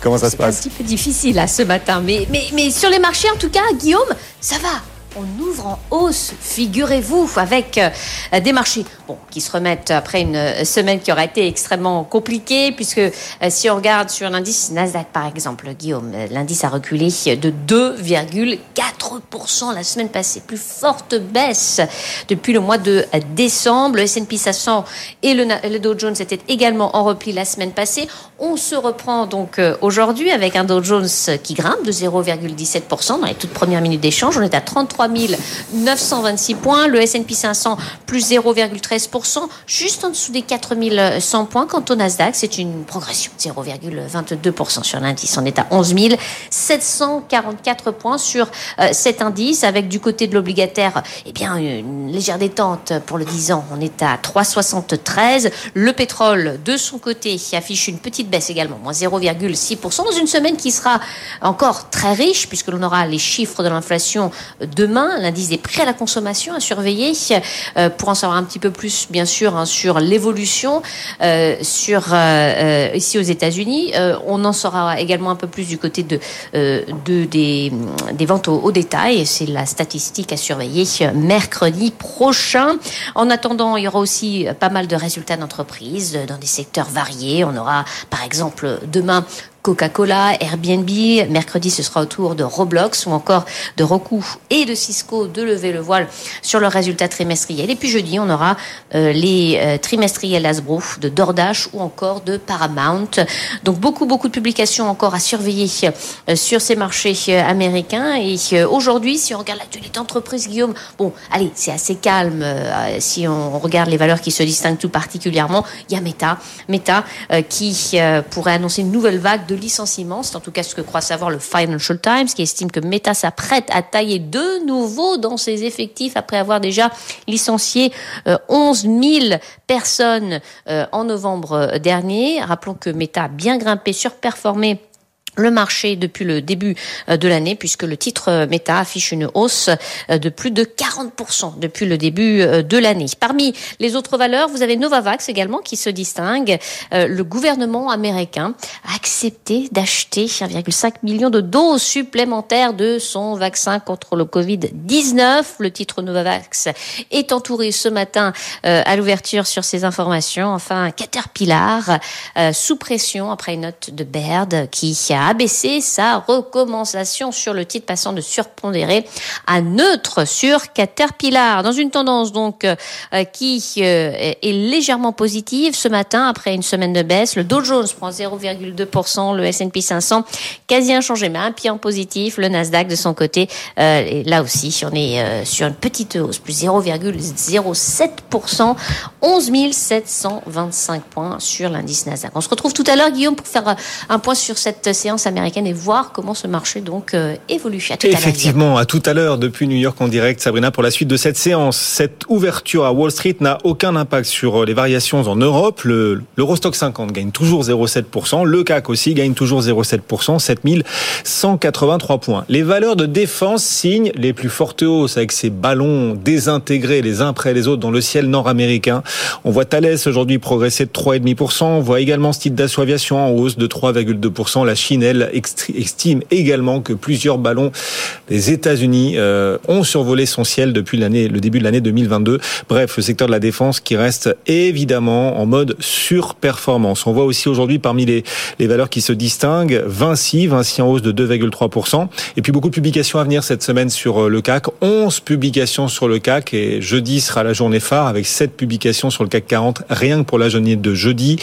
S2: Comment ça se passe
S9: C'est un petit peu difficile là ce matin, mais, mais, mais sur les marchés en tout cas, Guillaume, ça va on ouvre en hausse, figurez-vous, avec euh, des marchés qui se remettent après une euh, semaine qui aura été extrêmement compliquée, puisque euh, si on regarde sur l'indice Nasdaq, par exemple, Guillaume, l'indice a reculé de 2,4% la semaine passée, plus forte baisse depuis le mois de décembre. Le S&P 500 et le Dow Jones étaient également en repli la semaine passée. On se reprend donc aujourd'hui avec un Dow Jones qui grimpe de 0,17% dans les toutes premières minutes d'échange. On est à 33 926 points. Le S&P 500 plus 0,13%, juste en dessous des 4100 points. Quant au Nasdaq, c'est une progression de 0,22% sur l'indice. On est à 11 744 points sur euh, cet indice, avec du côté de l'obligataire, eh bien une légère détente pour le 10 ans. On est à 3,73. Le pétrole, de son côté, affiche une petite baisse également, moins 0,6%, dans une semaine qui sera encore très riche, puisque l'on aura les chiffres de l'inflation demain l'indice des prix à la consommation à surveiller euh, pour en savoir un petit peu plus, bien sûr, hein, sur l'évolution euh, sur euh, ici aux États-Unis. on en saura également un peu plus du côté de, de des, ventes au, détail. C'est la statistique à surveiller mercredi prochain. En attendant, il y aura aussi pas mal de résultats d'entreprise dans des secteurs variés. On aura, par exemple, demain Coca-Cola, Airbnb. Mercredi, ce sera au tour de Roblox ou encore de Roku et de Cisco de lever le voile sur le résultat trimestriel. Et puis jeudi, on aura euh, les euh, trimestriels Hasbro de DoorDash ou encore de Paramount. Donc beaucoup, beaucoup de publications encore à surveiller euh, sur ces marchés américains. Et aujourd'hui, si on regarde l'actualité d'entreprise, Guillaume, bon, allez, c'est assez calme. si on regarde les valeurs qui se distinguent tout particulièrement, il y a Meta, Meta qui pourrait annoncer une nouvelle vague de licenciements. C'est en tout cas ce que croit savoir le Financial Times, qui estime que Meta s'apprête à tailler de nouveau dans ses effectifs après avoir déjà licencié 11 euh, 000 personnes euh, en novembre euh, dernier. Rappelons que Meta a bien grimpé, surperformé le marché depuis le début euh, de l'année, puisque le titre euh, Meta affiche une hausse euh, de plus de 40% depuis le début de l'année. Parmi les autres valeurs, vous avez Novavax également qui se distingue. Le gouvernement américain a accepté d'acheter 1,5 million de doses supplémentaires de son vaccin contre le Covid-19. Le titre Novavax est entouré ce matin à l'ouverture sur ces informations. Enfin, Caterpillar sous pression après une note de Baird qui a abaissé sa recommandation sur le titre passant de surpondéré à neutre sur Caterpillar. Dans une tendance donc euh, qui euh, est légèrement positive ce matin après une semaine de baisse. Le Dow Jones prend 0,2%, le S&P 500 quasi inchangé mais un pied en positif. Le Nasdaq de son côté, euh, là aussi on est sur une petite hausse, plus 0,07%, 11 725 points sur l'indice Nasdaq. On se retrouve tout à l'heure Guillaume pour faire un point sur cette séance américaine et voir comment ce marché donc euh, évolue.
S2: Effectivement, à, tout à l'heure depuis New York en direct, Sabrina, pour la suite de cette séance. Cette ouverture à Wall Street n'a aucun impact sur euh, les variations en Europe. Le l'Eurostock 50 gagne toujours 0,7%. Le CAC aussi gagne toujours 0,7%, 7183 points. Les valeurs de défense signent les plus fortes hausses avec ces ballons désintégrés les uns après les autres dans le ciel nord-américain. On voit Thales aujourd'hui progresser de 3,5%. On voit également ce titre d'assaut aviation en hausse de 3,2%. La Chine elle estime également que plusieurs ballons des États-Unis euh, ont survolé son ciel depuis l'année, le début de l'année 2022. Bref, le secteur de la défense qui reste évidemment en mode surperformance. On voit aussi aujourd'hui parmi les, les valeurs qui se distinguent Vinci, Vinci en hausse de 2,3%. Et puis beaucoup de publications à venir cette semaine sur euh, le CAC. 11 publications sur le CAC et jeudi sera la journée phare avec 7 publications sur le CAC 40 rien que pour la journée de jeudi.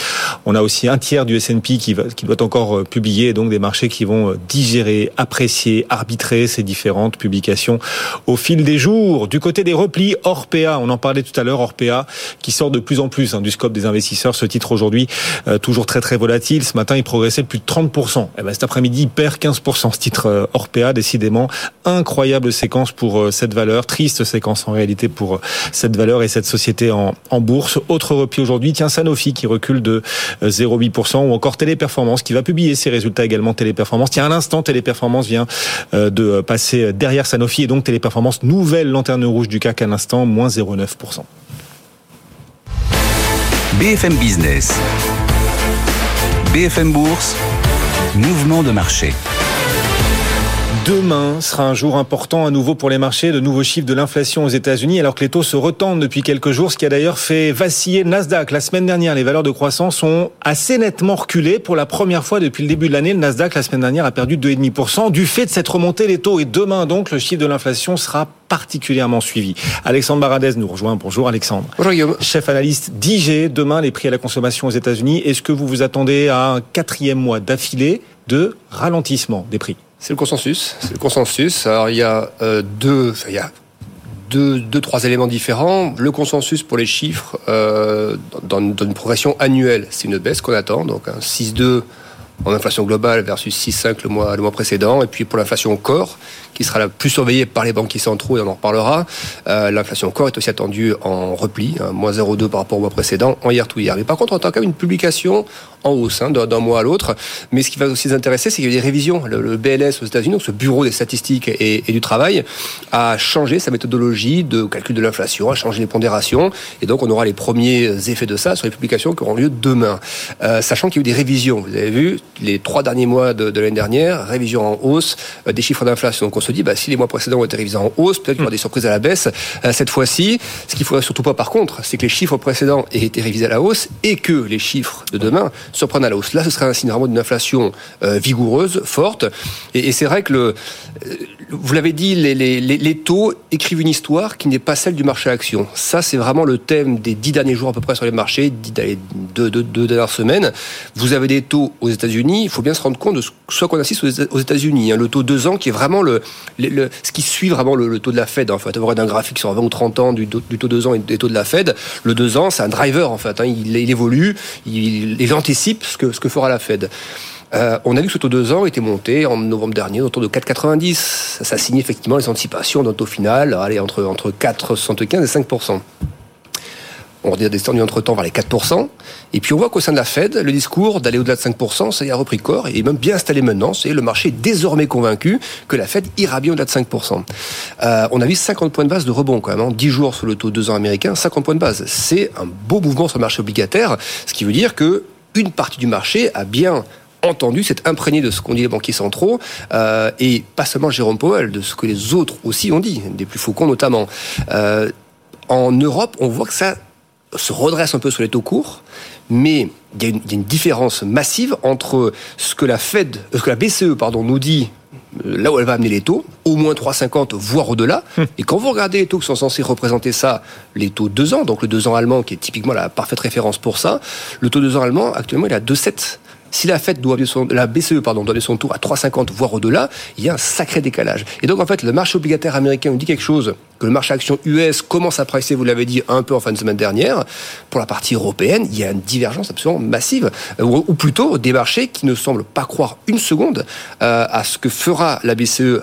S2: On a aussi un tiers du S&P qui, qui doit encore euh, publier donc des marchés qui vont digérer, apprécier, arbitrer ces différentes publications au fil des jours. Du côté des replis, Orpea, on en parlait tout à l'heure, Orpea, qui sort de plus en plus hein, du scope des investisseurs. Ce titre aujourd'hui, euh, toujours très très volatile. Ce matin, il progressait plus de 30%. Et eh ben, cet après-midi, il perd 15%. Ce titre euh, Orpea, décidément, incroyable séquence pour euh, cette valeur. Triste séquence en réalité pour cette valeur et cette société en, en bourse. Autre repli aujourd'hui, tiens, Sanofi qui recule de 0,8% ou encore Téléperformance qui va publier ses résultats également Téléperformance. Tiens, à l'instant, Téléperformance vient de passer derrière Sanofi et donc Téléperformance, nouvelle lanterne rouge du CAC à l'instant, moins 0,9%.
S1: BFM Business. BFM Bourse. Mouvement de marché.
S2: Demain sera un jour important à nouveau pour les marchés, de nouveaux chiffres de l'inflation aux États-Unis, alors que les taux se retendent depuis quelques jours, ce qui a d'ailleurs fait vaciller Nasdaq. La semaine dernière, les valeurs de croissance ont assez nettement reculé. Pour la première fois depuis le début de l'année, le Nasdaq, la semaine dernière, a perdu 2,5% du fait de cette remontée des taux. Et demain, donc, le chiffre de l'inflation sera particulièrement suivi. Alexandre Baradez nous rejoint. Bonjour Alexandre.
S10: Bonjour Guillaume.
S2: Chef analyste d'IG. Demain, les prix à la consommation aux États-Unis. Est-ce que vous vous attendez à un quatrième mois d'affilée de ralentissement des prix?
S10: C'est le consensus. C'est le consensus. Alors il y a euh, deux, il y a deux, deux, trois éléments différents. Le consensus pour les chiffres euh, dans, une progression annuelle, c'est une baisse qu'on attend, donc un 6,2 en inflation globale versus 6,5 le mois, le mois précédent. Et puis pour l'inflation corps, qui sera la plus surveillée par les banquiers centraux, et on en reparlera, euh, l'inflation corps est aussi attendue en repli, hein, moins 0,2 par rapport au mois précédent, en hier tout hier. Mais par contre, on attend quand même une publication en hausse hein, d'un mois à l'autre. Mais ce qui va aussi intéresser, c'est qu'il y a des révisions. Le, BLS aux États-Unis, donc ce bureau des statistiques et, du travail, a changé sa méthodologie de calcul de l'inflation, a changé les pondérations. Et donc, on aura les premiers effets de ça sur les publications qui auront lieu demain. Euh, sachant qu'il y a eu des révisions. Vous avez vu, les trois derniers mois de, l'année dernière, révision en hausse euh, des chiffres d'inflation. Donc, on se dit, bah, si les mois précédents ont été révisés en hausse, peut-être qu'il y aura des surprises à la baisse. Euh, cette fois-ci, ce qu'il ne faudrait surtout pas, par contre, c'est que les chiffres précédents aient été révisés à la hausse et que les chiffres de demain surprennent à la hausse. Là, ce serait un signe vraiment d'une inflation euh, vigoureuse, forte. Et, c'est vrai que le, euh, vous l'avez dit, les, les, les, taux écrivent une histoire qui n'est pas celle du marché à action. Ça, c'est vraiment le thème des dix derniers jours à peu près sur les marchés, dix, deux, deux, deux dernières semaines. Vous avez des taux aux États-Unis. Il faut bien se rendre compte de ce qu'on assiste aux États-Unis. Hein. le taux 2 ans qui est vraiment le, le, ce qui suit vraiment le, taux de la Fed. En fait, avoir un graphique sur 20 ou 30 ans du, du taux 2 ans et des taux de la Fed. Le 2 ans, c'est un driver en fait. Hein. il, il, évolue, il, il anticipe ce que, ce que fera la Fed. Euh, on a vu que ce taux 2 ans était monté en novembre dernier autour de 4,90. Ça, signe effectivement les anticipations d'un taux final allez, entre, entre 4,75 et 5 on est descendu entre-temps vers les 4%. Et puis on voit qu'au sein de la Fed, le discours d'aller au-delà de 5%, ça y a repris corps et est même bien installé maintenant. C'est le marché est désormais convaincu que la Fed ira bien au-delà de 5%. Euh, on a vu 50 points de base de rebond quand même, 10 hein. jours sur le taux 2 ans américain, 50 points de base. C'est un beau mouvement sur le marché obligataire, ce qui veut dire que une partie du marché a bien entendu, s'est imprégné de ce qu'ont dit les banquiers centraux, euh, et pas seulement Jérôme Powell, de ce que les autres aussi ont dit, des plus faucons notamment. Euh, en Europe, on voit que ça se redresse un peu sur les taux courts, mais il y, a une, différence massive entre ce que la Fed, ce que la BCE pardon, nous dit euh, là où elle va amener les taux, au moins 3,50, voire au-delà. Hum. Et quand vous regardez les taux qui sont censés représenter ça, les taux 2 ans, donc le 2 ans allemand qui est typiquement la parfaite référence pour ça, le taux 2 ans allemand actuellement il est à 2,7. Si la Fed doit son, la BCE pardon doit son tour à 3,50 voire au-delà, il y a un sacré décalage. Et donc en fait, le marché obligataire américain nous dit quelque chose que le marché action US commence à presser, vous l'avez dit un peu en fin de semaine dernière. Pour la partie européenne, il y a une divergence absolument massive, euh, ou, plutôt des marchés qui ne semblent pas croire une seconde euh, à ce que fera la BCE.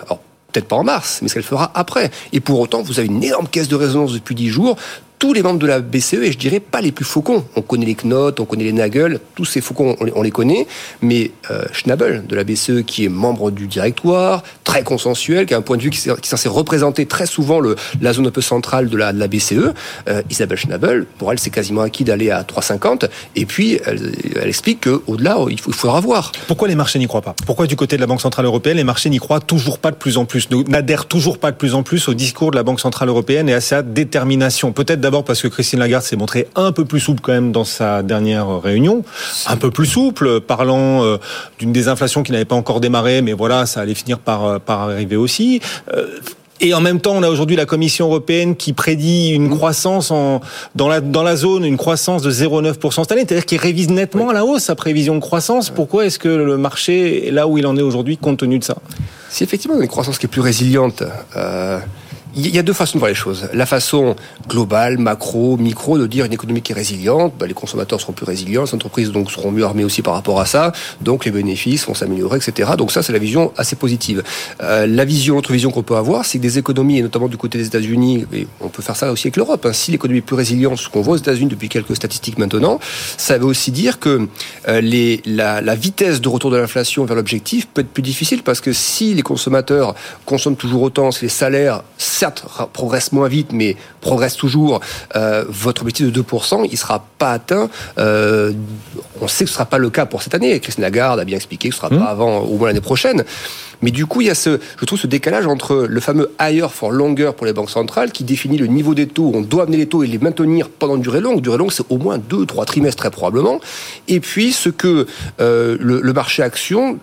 S10: peut-être pas en mars, mais ce qu'elle fera après. Et pour autant, vous avez une énorme caisse de résonance depuis 10 jours tous les membres de la BCE, et je dirais pas les plus faucons. On connaît les Knot, on connaît les Nagel, tous ces faucons, on les, connaît, mais euh, Schnabel de la BCE, qui est membre du directoire, très consensuel, qui a un point de vue qui, est censé représenter très souvent le, la zone un peu centrale de la, de la BCE, euh, Isabelle Schnabel, pour elle, c'est quasiment acquis d'aller à 3,50, et puis elle, elle explique qu'au-delà, il, il faudra voir.
S2: Pourquoi les marchés n'y croient pas? Pourquoi du côté de la Banque Centrale Européenne, les marchés n'y croient toujours pas de plus en plus, n'adhèrent toujours pas de plus en plus au discours de la Banque Centrale Européenne et à sa détermination? Peut-être d'abord parce que Christine Lagarde s'est montrée un peu plus souple quand même dans sa dernière réunion, un peu plus souple, parlant euh, d'une désinflation qui n'avait pas encore démarré, mais voilà, ça allait finir par, euh, arriver aussi. Euh, Et en même temps, on a aujourd'hui la Commission européenne qui prédit une croissance dans, la, zone, une croissance de 0,9% cette année, c'est-à-dire qu'il révise nettement à la hausse sa prévision de croissance. Pourquoi est-ce que le marché est là où il en est aujourd'hui compte tenu de ça?
S10: Si effectivement une croissance qui est plus résiliente, il y a deux façons de voir les choses. La façon globale, macro, micro, de dire une économie qui est résiliente, bah, les consommateurs seront plus résilients, les entreprises donc seront mieux armées aussi par rapport à ça, donc les bénéfices vont s'améliorer, etc. Donc ça, c'est la vision assez positive. Euh, la vision, autre vision qu'on peut avoir, c'est que des économies, et notamment du côté des États-Unis, et on peut faire ça aussi avec l'Europe. Hein, si l'économie est plus résiliente, ce qu'on voit aux États-Unis depuis quelques statistiques maintenant, ça veut aussi dire que euh, les, la, la vitesse de retour de l'inflation vers l'objectif peut être plus difficile parce que si les consommateurs consomment toujours autant, si les salaires certes progressent moins vite, mais progressent toujours, euh, votre objectif de 2%, il sera pas atteint. Euh, on sait que ce sera pas le cas pour cette année. Christine Lagarde a bien expliqué que ce sera pas avant au moins l'année prochaine. Mais du coup, il y a ce, je trouve ce décalage entre le fameux higher for longer pour les banques centrales qui définit le niveau des taux. On doit amener les taux et les maintenir pendant une durée longue. Durée longue, c'est au moins deux, trois trimestres très probablement. Et puis ce que euh, le, le marché action,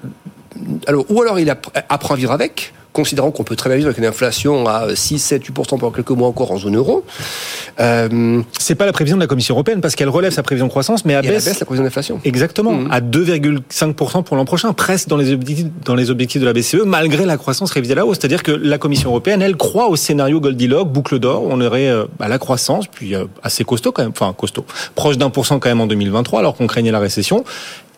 S10: alors ou alors il app- apprend à vivre avec. Considérant qu'on peut très bien vivre avec une inflation à 6, 7, 8% pendant quelques mois encore en zone euro. Euh,
S2: C'est pas la prévision de la Commission européenne parce qu'elle relève sa prévision de croissance, mais
S10: et elle
S2: abaisse
S10: baisse la prévision d'inflation.
S2: Exactement,
S10: Mhm.
S2: à 2,5% pour l'an prochain, presque dans les objectifs, dans les objectifs de la BCE, malgré la croissance révisée à la hausse. C'est-à-dire que la Commission européenne, elle croit au scénario Goldilocks, boucle d'or, on aurait euh, bah, la croissance, puis euh, assez costaud quand même, enfin costaud, proche d'un pour cent quand même en 2023, alors qu'on craignait la récession.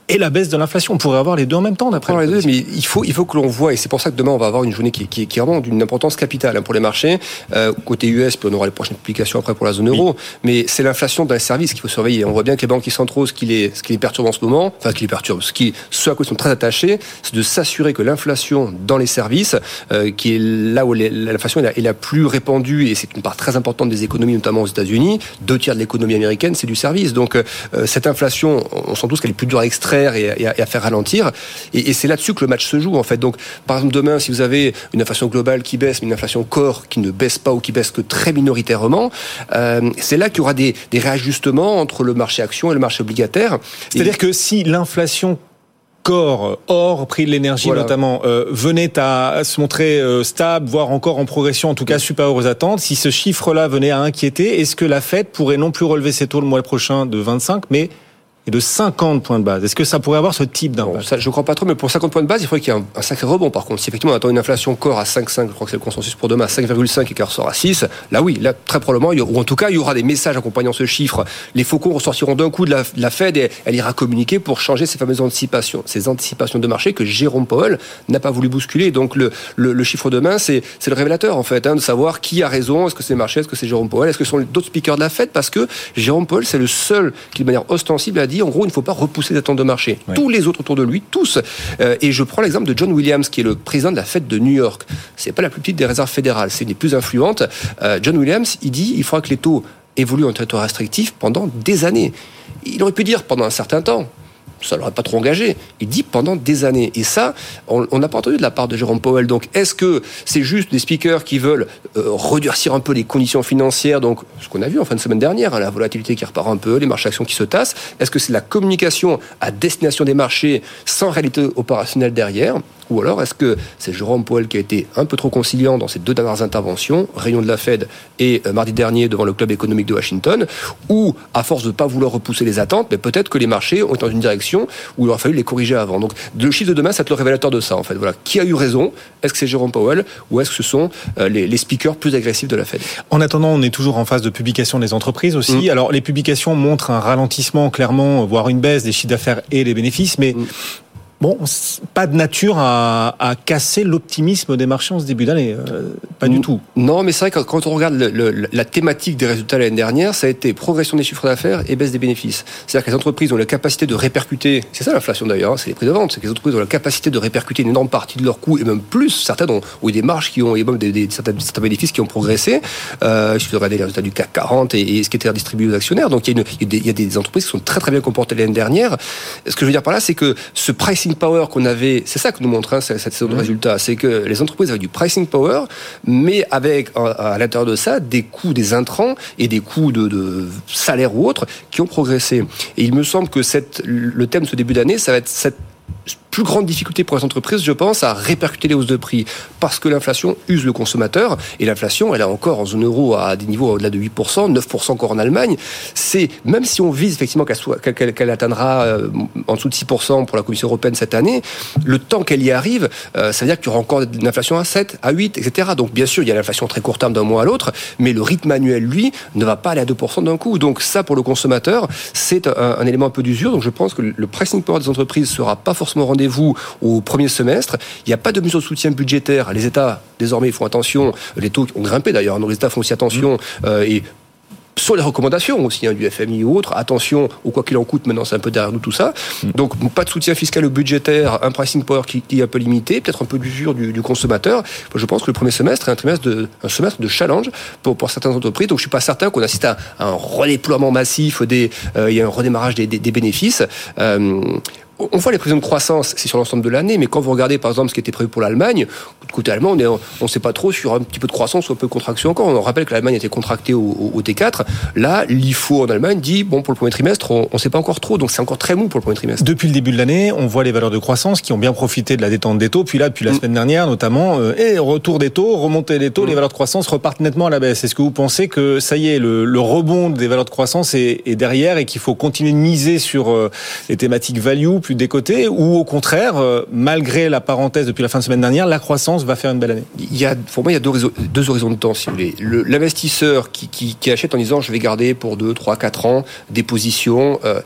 S2: Et la baisse de l'inflation. On pourrait avoir les deux en même temps, d'après.
S10: Les deux, mais il faut, il faut que l'on voit, et c'est pour ça que demain on va avoir une journée qui, qui, qui est vraiment d'une importance capitale hein, pour les marchés. Euh, côté US, puis on aura les prochaines publications après pour la zone euro, mais c'est l'inflation dans les services qu'il faut surveiller. On voit bien que les banques centraux, ce qui les, ce qui les perturbe en ce moment, enfin ce qui les perturbe, ce, qui, ce à quoi ils sont très attachés, c'est de s'assurer que l'inflation dans les services, euh, qui est là où l'inflation est la, est la plus répandue, et c'est une part très importante des économies, notamment aux États-Unis, deux tiers de l'économie américaine, c'est du service. Donc euh, cette inflation, on sent tous qu'elle est plus dure à extraire et, et à, et à faire ralentir. Et, et c'est là-dessus que le match se joue en fait. Donc par exemple demain, si vous avez une inflation globale qui baisse, mais une inflation corps qui ne baisse pas ou qui baisse que très minoritairement, euh, c'est là qu'il y aura des, des réajustements entre le marché action et le marché obligataire.
S2: C'est-à-dire que si l'inflation corps, hors prix de l'énergie
S10: Voilà.
S2: notamment, euh, venait à se montrer euh, stable, voire encore en progression, en tout cas supérieur aux attentes, si ce chiffre-là venait à inquiéter, est-ce que la Fed pourrait non plus relever ses taux le mois prochain de 25, mais et de 50 points de base Est-ce que ça pourrait avoir ce type d'impact
S10: je crois pas trop, mais pour 50 points de base, il faudrait qu'il y ait un, un sacré rebond. Par contre, si effectivement on attend une inflation corps à 5,5, je crois que c'est le consensus pour demain, à 5,5 et qu'elle ressort à 6, là oui, là très probablement, il y aura- ou en tout cas, il y aura des messages accompagnant ce chiffre. Les faucons ressortiront d'un coup de la, de la Fed et elle ira communiquer pour changer ces fameuses anticipations, ces anticipations de marché que Jérôme Powell n'a pas voulu bousculer. Donc le, le, le chiffre demain, c'est c'est le révélateur en fait, hein, de savoir qui a raison. Est-ce que c'est le marché, est-ce que c'est Jérôme Powell, est-ce que ce sont d'autres speakers de la Fed? Parce que Jérôme Powell, c'est le seul qui, de manière ostensible, a dit en gros, il ne faut pas repousser les attentes de marché. Tous les autres autour de lui, tous. Euh, et je prends l'exemple de John Williams, qui est le président de la Fed de New York. C'est pas la plus petite des réserves fédérales, c'est une des plus influentes. Euh, John Williams, il dit il faudra que les taux évoluent en territoire restrictif pendant des années. Il aurait pu dire pendant un certain temps ça l'aurait pas trop engagé. Il dit pendant des années. Et ça, on n'a pas entendu de la part de Jérôme Powell. Donc, est-ce que c'est juste des speakers qui veulent euh, un peu les conditions financières Donc, ce qu'on a vu en fin de semaine dernière, hein, la volatilité qui repart un peu, les marchés actions qui se tassent. Est-ce que c'est la communication à destination des marchés sans réalité opérationnelle derrière? Ou alors est-ce que c'est Jérôme Powell qui a été un peu trop conciliant dans ses deux dernières interventions, réunion de la Fed et euh, mardi dernier devant le club économique de Washington, ou à force de ne pas vouloir repousser les attentes, mais peut-être que les marchés ont été dans une direction où il aurait fallu les corriger avant. Donc le chiffre de demain, c'est le révélateur de ça en fait. Voilà, qui a eu raison? Est-ce que c'est Jérôme Powell ou est-ce que ce sont euh, les, les speakers plus agressifs de la Fed?
S2: En attendant, on est toujours en phase de publication des entreprises aussi.
S10: Mm.
S2: Alors, les publications montrent un ralentissement, clairement, voire une baisse des chiffres d'affaires et des bénéfices, mais
S10: Mm.
S2: Bon, pas de nature à, à casser l'optimisme des marchés en ce début d'année. Euh, pas du tout.
S10: Non, mais c'est vrai que quand on regarde le- le- la thématique des résultats l'année dernière, ça a été progression des chiffres d'affaires et baisse des bénéfices. C'est-à-dire que les entreprises ont la capacité de répercuter, c'est ça l'inflation d'ailleurs, hein, c'est les prix de vente, c'est que les entreprises ont la capacité de répercuter une énorme partie de leurs coûts et même plus, certaines ont, ont eu des marges qui ont, et même des, des- certains, certains bénéfices qui ont progressé. Euh, je regarder les résultats du CAC 40 et, et ce qui était redistribué aux actionnaires. Donc il y, a une- il y a des, il y a des entreprises qui sont très très bien comportées l'année dernière. Ce que je veux dire par là, c'est que ce pricing power qu'on avait, c'est ça que nous montre hein, cette saison de résultats, c'est que les entreprises avaient du pricing power, mais avec à, à l'intérieur de ça des coûts des intrants et des coûts de, de salaire ou autres qui ont progressé. Et il me semble que cette, le thème de ce début d'année, ça va être cette plus grande difficulté pour les entreprises, je pense, à répercuter les hausses de prix parce que l'inflation use le consommateur et l'inflation, elle est encore en zone euro à des niveaux au-delà de 8%, 9% encore en Allemagne. C'est même si on vise effectivement qu'elle qu'elle atteindra euh, en dessous de 6% pour la Commission européenne cette année, le temps qu'elle y arrive, euh, ça veut dire qu'il y aura encore une inflation à 7, à 8, etc. Donc bien sûr, il y a l'inflation très court terme d'un mois à l'autre, mais le rythme annuel, lui, ne va pas aller à 2% d'un coup. Donc ça, pour le consommateur, c'est un, un, élément un peu d'usure. Donc je pense que le pricing power des entreprises sera pas forcément rendez vous au premier semestre. Il n'y a pas de mesures de soutien budgétaire. Les États, désormais, font attention. Les taux ont grimpé d'ailleurs. Nos États font aussi attention. Euh, et sur les recommandations aussi hein, du FMI ou autre. Attention au quoi qu'il en coûte, maintenant c'est un peu derrière nous tout ça. Mm. Donc pas de soutien fiscal ou budgétaire, un pricing power qui, est un peu limité, peut-être un peu d'usure du, du, consommateur. Je pense que le premier semestre est un, trimestre de, un semestre de challenge pour, pour certaines entreprises. Donc je suis pas certain qu'on assiste à un redéploiement massif, des, euh, il y a un redémarrage des, des, des bénéfices. Euh, on voit les prévisions de croissance, c'est sur l'ensemble de l'année, mais quand vous regardez par exemple ce qui était prévu pour l'Allemagne, côté allemand, on ne sait pas trop sur un petit peu de croissance ou un peu de contraction encore. On rappelle que l'Allemagne était contractée au, T4. Là, l'IFO en Allemagne dit, bon, pour le premier trimestre, on ne sait pas encore trop, donc c'est encore très mou pour le premier trimestre.
S2: Depuis le début de l'année, on voit les valeurs de croissance qui ont bien profité de la détente des taux, puis là, depuis la mm. semaine dernière notamment, euh, et retour des taux, remontée des taux, mm. les valeurs de croissance repartent nettement à la baisse. Est-ce que vous pensez que ça y est, le, rebond des valeurs de croissance est, derrière et qu'il faut continuer de miser sur euh, les thématiques value plus des côtés ou au contraire, euh, malgré la parenthèse depuis la fin de semaine dernière, la croissance va faire une belle année
S10: Il y a, pour moi, il y a deux, horizons de temps, si vous voulez. L'investisseur qui, achète en disant je vais garder pour 2, 3, 4 ans des positions, euh,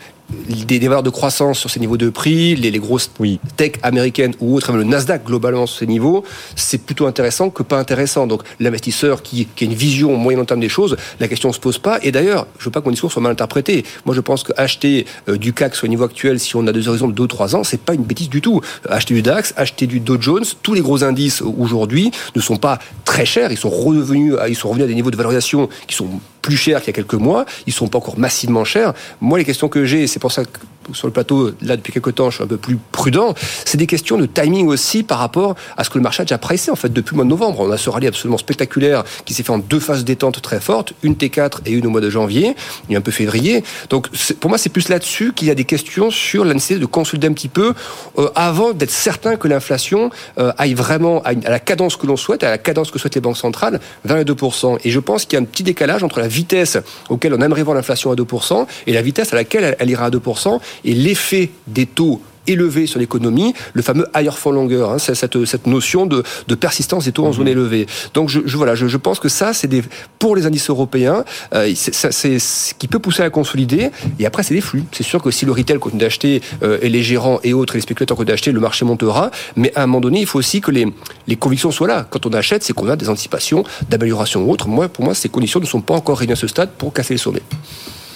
S10: des, des, valeurs de croissance sur ces niveaux de prix, les, les grosses oui. tech américaines ou autres, même le Nasdaq globalement sur ces niveaux, c'est plutôt intéressant que pas intéressant. Donc l'investisseur qui, qui, a une vision au moyen long terme des choses, la question se pose pas. Et d'ailleurs, je veux pas que mon discours soit mal interprété. Moi, je pense qu'acheter euh, du CAC sur le niveau actuel, si on a deux horizons de 2-3 ans, c'est pas une bêtise du tout. Acheter du DAX, acheter du Dow Jones, tous les gros indices aujourd'hui ne sont pas très chers. Ils sont revenus, à, ils sont revenus à des niveaux de valorisation qui sont plus chers qu'il y a quelques mois. Ils sont pas encore massivement chers. Moi, les questions que j'ai, c'est pour ça que sur le plateau, là, depuis quelques temps, je suis un peu plus prudent. C'est des questions de timing aussi par rapport à ce que le marché a déjà pressé, en fait, depuis le mois de novembre. On a ce rallye absolument spectaculaire qui s'est fait en deux phases détente très fortes, une T4 et une au mois de janvier, et un peu février. Donc, pour moi, c'est plus là-dessus qu'il y a des questions sur la nécessité de consulter un petit peu euh, avant d'être certain que l'inflation euh, aille vraiment à, la cadence que l'on souhaite, à la cadence que souhaitent les banques centrales, vers les 2%. Et je pense qu'il y a un petit décalage entre la vitesse auquel on aimerait voir l'inflation à 2% et la vitesse à laquelle elle, elle ira à 2% et l'effet des taux élevé sur l'économie, le fameux higher for longer, hein, cette, cette notion de, de, persistance des taux en zone mhm. élevée. Donc je, je voilà, je, je, pense que ça, c'est des pour les indices européens, euh, c'est ce qui peut pousser à consolider. Et après, c'est des flux. C'est sûr que si le retail continue d'acheter euh, et les gérants et autres, et les spéculateurs continuent d'acheter, le marché montera. Mais à un moment donné, il faut aussi que les, les convictions soient là. Quand on achète, c'est qu'on a des anticipations d'amélioration ou autre. Moi, pour moi, ces conditions ne sont pas encore réunies à ce stade pour casser les sommets.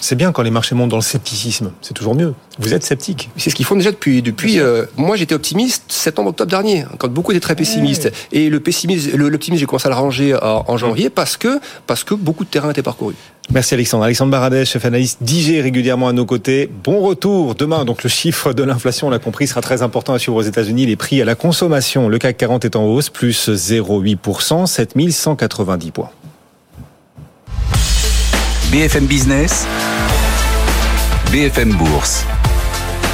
S2: C'est bien quand les marchés montent dans le scepticisme, c'est toujours mieux. Vous êtes sceptique.
S10: C'est ce qu'ils font déjà depuis. depuis euh, moi, j'étais optimiste septembre-octobre dernier, quand beaucoup étaient très pessimistes. Et le pessimisme, l'optimisme, j'ai commencé à le ranger en, en, janvier parce que, parce que beaucoup de terrain était parcouru.
S2: Merci Alexandre. Alexandre Baradès, chef analyste d'IG régulièrement à nos côtés. Bon retour demain. Donc le chiffre de l'inflation, on l'a compris, sera très important à suivre aux États-Unis. Les prix à la consommation. Le CAC 40 est en hausse, plus 0,8%, 7190 points.
S1: BFM Business, BFM Bourse,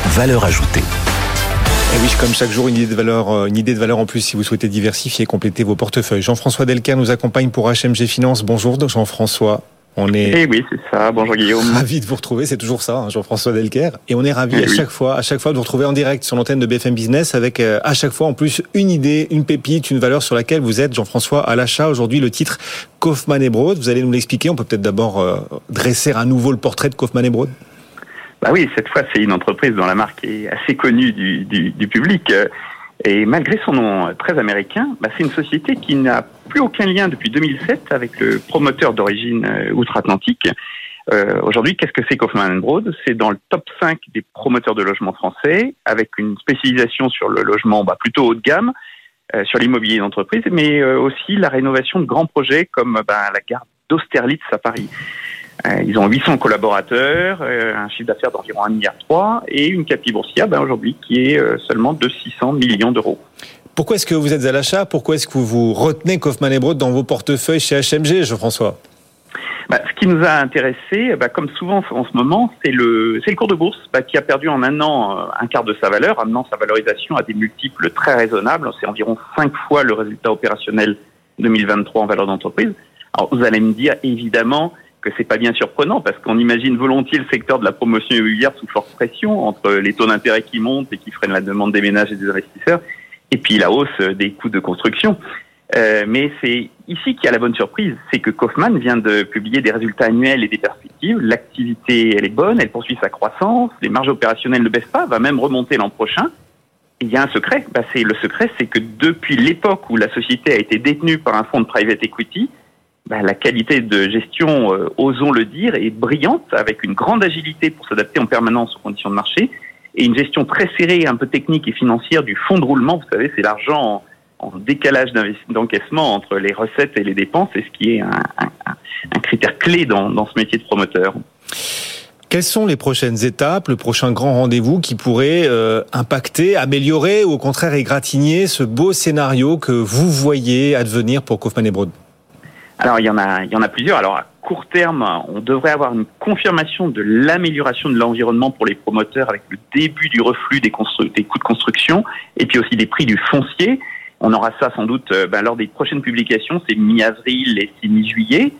S1: valeur ajoutée.
S2: Et oui, comme chaque jour, une idée de valeur, euh, une idée de valeur en plus si vous souhaitez diversifier et compléter vos portefeuilles. Jean-François Delcaire nous accompagne pour HMG Finance. Bonjour Jean-François.
S11: On est eh oui, c'est ça. Bonjour Guillaume.
S2: Ravi de vous retrouver, c'est toujours ça, hein, Jean-François Delker. Et on est ravi eh à chaque fois, à chaque fois de vous retrouver en direct sur l'antenne de BFM Business avec euh, à chaque fois en plus une idée, une pépite, une valeur sur laquelle vous êtes, Jean-François, à l'achat. Aujourd'hui, le titre Kaufmann et Broad. Vous allez nous l'expliquer. On peut peut-être d'abord euh, dresser à nouveau le portrait de Kaufmann et Broad.
S11: Bah oui, cette fois, c'est une entreprise dont la marque est assez connue du, du, du public. Et malgré son nom très américain, bah, c'est une société qui n'a plus aucun lien depuis 2007 avec le promoteur d'origine euh, outre-Atlantique. Euh, Aujourd'hui, qu'est-ce que c'est Kaufman Broad? C'est dans le top 5 des promoteurs de logement français, avec une spécialisation sur le logement bah, plutôt haut de gamme, euh, sur l'immobilier d'entreprise, mais euh, aussi la rénovation de grands projets comme bah, la gare d'Austerlitz à Paris. Euh, ils ont 800 collaborateurs, euh, un chiffre d'affaires d'environ 1,3 milliard et une capitale boursière ben, aujourd'hui qui est euh, seulement de 600 millions d'euros.
S2: Pourquoi est-ce que vous êtes à l'achat? Pourquoi est-ce que vous retenez Kaufmann et Broad dans vos portefeuilles chez HMG, Jean-François?
S11: Bah, ce qui nous a intéressé, bah, comme souvent en ce moment, c'est le, c'est le cours de bourse bah, qui a perdu en un an un quart de sa valeur, amenant sa valorisation à des multiples très raisonnables. C'est environ cinq fois le résultat opérationnel 2023 en valeur d'entreprise. Alors vous allez me dire évidemment c'est pas bien surprenant parce qu'on imagine volontiers le secteur de la promotion immobilière sous forte pression entre les taux d'intérêt qui montent et qui freinent la demande des ménages et des investisseurs et puis la hausse des coûts de construction. Euh, mais c'est ici qu'il y a la bonne surprise, c'est que Kaufmann vient de publier des résultats annuels et des perspectives. L'activité, elle est bonne, elle poursuit sa croissance, les marges opérationnelles ne baissent pas, va même remonter l'an prochain. il y a un secret. Bah, c'est le secret, c'est que depuis l'époque où la société a été détenue par un fonds de private equity, bah, la qualité de gestion, euh, osons le dire, est brillante, avec une grande agilité pour s'adapter en permanence aux conditions de marché et une gestion très serrée, un peu technique et financière du fonds de roulement. Vous savez, c'est l'argent en décalage d'encaissement entre les recettes et les dépenses, et ce qui est un, critère clé dans, dans, ce métier de promoteur.
S2: Quelles sont les prochaines étapes, le prochain grand rendez-vous qui pourrait euh, impacter, améliorer ou au contraire égratigner ce beau scénario que vous voyez advenir pour Kaufmann et Broad?
S11: Alors il y en a, il y en a plusieurs. Alors à court terme, on devrait avoir une confirmation de l'amélioration de l'environnement pour les promoteurs avec le début du reflux des, des coûts de construction et puis aussi des prix du foncier. On aura ça sans doute euh, ben, lors des prochaines publications, c'est mi-avril et c'est mi-juillet.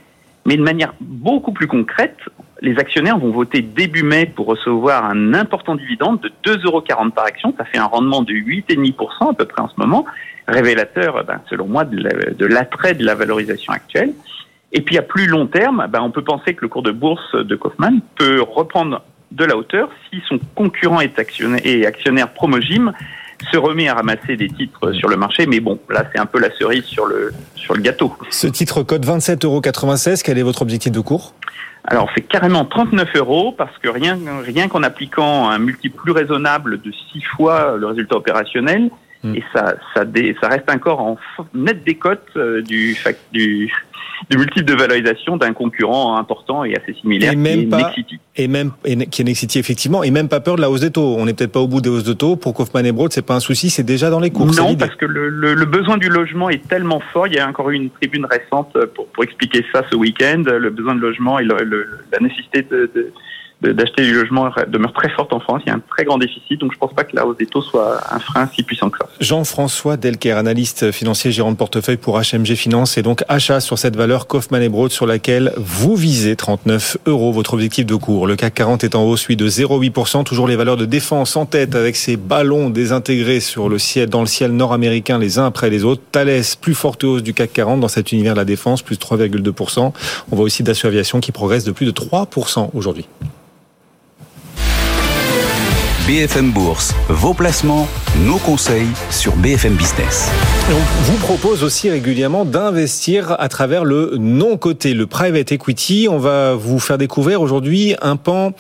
S11: Mais de manière beaucoup plus concrète, les actionnaires vont voter début mai pour recevoir un important dividende de 2,40 euros par action. Ça fait un rendement de 8,5% à peu près en ce moment, révélateur, ben, selon moi, de l'attrait de la valorisation actuelle. Et puis à plus long terme, ben, on peut penser que le cours de bourse de Kaufmann peut reprendre de la hauteur si son concurrent est actionnaire, et actionnaire Promogym se remet à ramasser des titres sur le marché, mais bon, là c'est un peu la cerise sur le, sur le gâteau.
S2: Ce titre code 27,96 euros, quel est votre objectif de cours?
S11: Alors c'est carrément 39 euros parce que rien, rien qu'en appliquant un multiple plus raisonnable de 6 fois le résultat opérationnel, hmm. et ça, ça, ça reste encore en net décote euh, du, du, du multiple de valorisation d'un concurrent important et assez similaire et même qui est pas, Nexity.
S2: Et même qui est Nexity effectivement, et même pas peur de la hausse des taux. On n'est peut-être pas au bout des hausses de taux. Pour Kaufmann et Broad, c'est pas un souci, c'est déjà dans les cours.
S11: Non, parce que le, le, le, besoin du logement est tellement fort. Il y a encore eu une tribune récente pour, pour expliquer ça ce week-end. Le besoin de logement et le, la nécessité de, de d'acheter du logement demeure très forte en France. Il y a un très grand déficit, donc je ne pense pas que la hausse des taux soit un frein si puissant que ça.
S2: Jean-François Delker, analyste financier, gérant de portefeuille pour HMG Finance, et donc achat sur cette valeur Kaufmann et Broad sur laquelle vous visez 39 euros, votre objectif de cours. Le CAC 40 est en hausse, lui, de 0,8%. Toujours les valeurs de défense en tête avec ces ballons désintégrés sur le ciel, dans le ciel nord-américain les uns après les autres. Thales, plus forte hausse du CAC 40 dans cet univers de la défense, plus 3,2%. On voit aussi Dassault Aviation qui progresse de plus de 3% aujourd'hui.
S1: BFM Bourse, vos placements, nos conseils sur BFM Business.
S2: on vous propose aussi régulièrement d'investir à travers le non-coté, le private equity. On va vous faire découvrir aujourd'hui un pan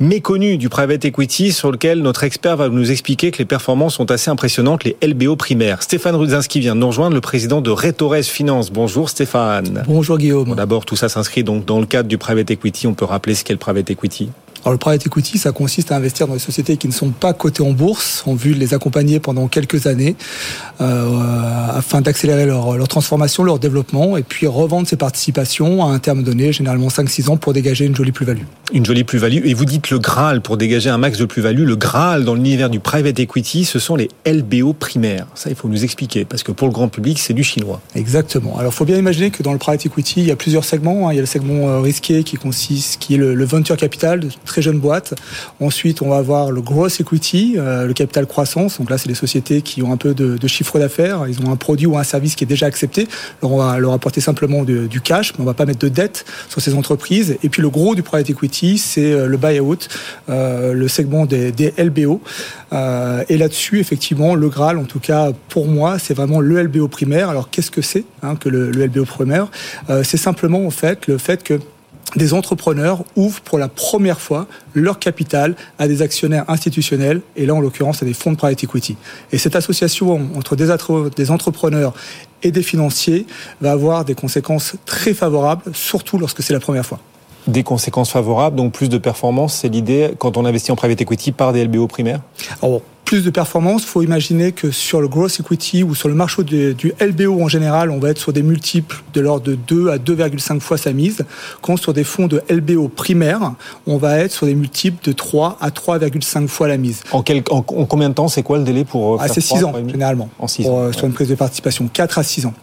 S2: méconnu du private equity sur lequel notre expert va nous expliquer que les performances sont assez impressionnantes, les LBO primaires. Stéphane Rudzinski vient de nous rejoindre, le président de Retores Finance. Bonjour Stéphane.
S12: Bonjour Guillaume.
S2: D'abord, tout ça s'inscrit donc dans le cadre du private equity. On peut rappeler ce qu'est le private equity?
S12: Alors le private equity, ça consiste à investir dans des sociétés qui ne sont pas cotées en bourse, en vue de les accompagner pendant quelques années, euh, afin d'accélérer leur, leur, transformation, leur développement, et puis revendre ces participations à un terme donné, généralement 5-6 ans, pour dégager une jolie plus-value.
S2: Une jolie plus-value. Et vous dites le Graal pour dégager un max de plus-value. Le Graal dans l'univers du private equity, ce sont les LBO primaires. Ça, il faut nous expliquer, parce que pour le grand public, c'est du chinois.
S12: Exactement. Alors, il faut bien imaginer que dans le private equity, il y a plusieurs segments. Hein. Il y a le segment euh, risqué qui consiste, qui est le, le venture capital, très jeune boîte. Ensuite, on va avoir le gross equity, euh, le capital croissance. Donc là, c'est des sociétés qui ont un peu de, chiffre d'affaires. Ils ont un produit ou un service qui est déjà accepté. Alors, on va leur apporter simplement du cash, mais on va pas mettre de dette sur ces entreprises. Et puis, le gros du private equity, c'est euh, le buyout, euh, le segment des, LBO. Euh, et là-dessus, effectivement, le Graal, en tout cas pour moi, c'est vraiment le LBO primaire. Alors, qu'est-ce que c'est hein, que le, LBO primaire? C'est simplement en fait le fait que des entrepreneurs ouvrent pour la première fois leur capital à des actionnaires institutionnels, et là en l'occurrence à des fonds de private equity. Et cette association entre des, entrepreneurs et des financiers va avoir des conséquences très favorables, surtout lorsque c'est la première fois
S2: des conséquences favorables, donc plus de performance, c'est l'idée quand on investit en private equity par des LBO primaires?
S12: Alors, plus de performance, faut imaginer que sur le gross equity ou sur le marché du, du LBO en général, on va être sur des multiples de l'ordre de 2 à 2,5 fois sa mise. Quand sur des fonds de LBO primaires, on va être sur des multiples de 3 à 3,5 fois la mise.
S2: En, quel, en, en combien de temps C'est quoi le délai pour
S12: ah, C'est 6 ans, généralement.
S2: En 6
S12: ans.
S2: Ouais.
S12: Sur une prise de participation. 4 à 6 ans.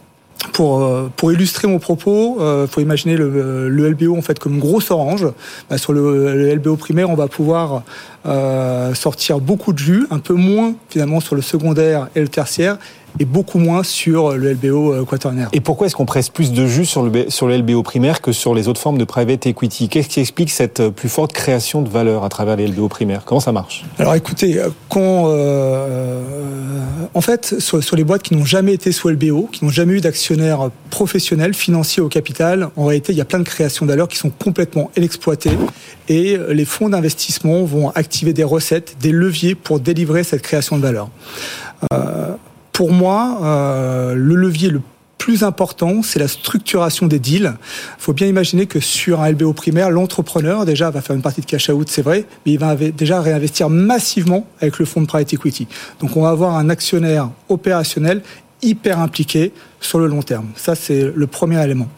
S12: Pour, euh, pour illustrer mon propos, il euh, faut imaginer le, LBO en fait comme une grosse orange. Bah, sur le, le, LBO primaire, on va pouvoir euh, sortir beaucoup de jus, un peu moins finalement sur le secondaire et le tertiaire, et beaucoup moins sur le LBO quaternaire.
S2: Et pourquoi est-ce qu'on presse plus de jus sur le, sur le LBO primaire que sur les autres formes de private equity? Qu'est-ce qui explique cette plus forte création de valeur à travers les LBO primaires? Comment ça marche?
S12: Alors écoutez, quand euh, en fait sur, sur, les boîtes qui n'ont jamais été sous LBO, qui n'ont jamais eu d'actionnaires professionnels financiers au capital, en réalité il y a plein de créations de valeur qui sont complètement inexploitées et les fonds d'investissement vont activer des recettes, des leviers pour délivrer cette création de valeur. Euh, pour moi, euh, le levier le plus important, c'est la structuration des deals. Il faut bien imaginer que sur un LBO primaire, l'entrepreneur déjà va faire une partie de cash out, c'est vrai, mais il va déjà réinvestir massivement avec le fonds de private equity. Donc on va avoir un actionnaire opérationnel hyper impliqué sur le long terme. Ça, c'est le premier élément.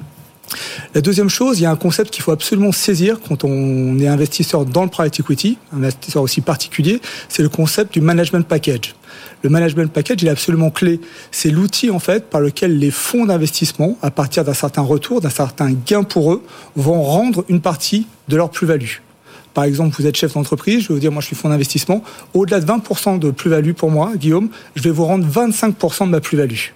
S12: La deuxième chose, il y a un concept qu'il faut absolument saisir quand on est investisseur dans le private equity, un investisseur aussi particulier, c'est le concept du management package. Le management package, il est absolument clé. C'est l'outil en fait par lequel les fonds d'investissement, à partir d'un certain retour, d'un certain gain pour eux, vont rendre une partie de leur plus-value. Par exemple, vous êtes chef d'entreprise, je vais vous dire, moi je suis fonds d'investissement, au-delà de 20% de plus-value pour moi, Guillaume, je vais vous rendre 25% de ma plus-value.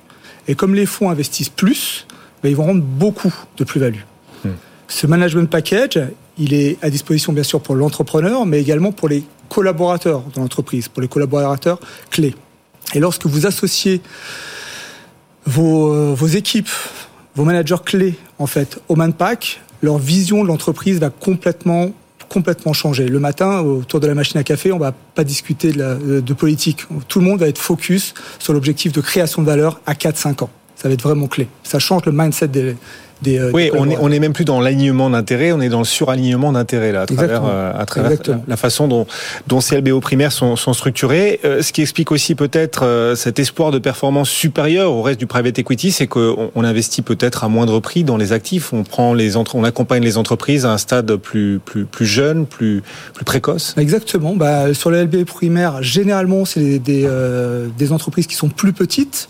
S12: Et comme les fonds investissent plus, ben, ils vont rendre beaucoup de plus-value. Hmm. Ce management package, il est à disposition bien sûr pour l'entrepreneur, mais également pour les collaborateurs de l'entreprise, pour les collaborateurs clés. Et lorsque vous associez vos, euh, vos équipes, vos managers clés, en fait, au Manpack, leur vision de l'entreprise va complètement complètement. Le matin, autour de la machine à café, on va pas discuter de, de politique. Tout le monde va être focus sur l'objectif de création de valeur à 4-5 ans. Ça va être vraiment clé. Ça change le mindset des, des, euh,
S2: oui, on est, on est même plus dans l'alignement d'intérêts, on est dans le suralignement d'intérêts là, à travers, euh, à travers la, la, façon dont, dont ces LBO primaires sont, sont structurés. Euh, ce qui explique aussi peut-être euh, cet espoir de performance supérieure au reste du private equity, c'est qu'on on investit peut-être à moindre prix dans les actifs. On prend les entre, on accompagne les entreprises à un stade plus plus plus jeune, plus plus précoce.
S12: Exactement. Bah, sur les LBO primaires, généralement, c'est des des, des entreprises qui sont plus petites,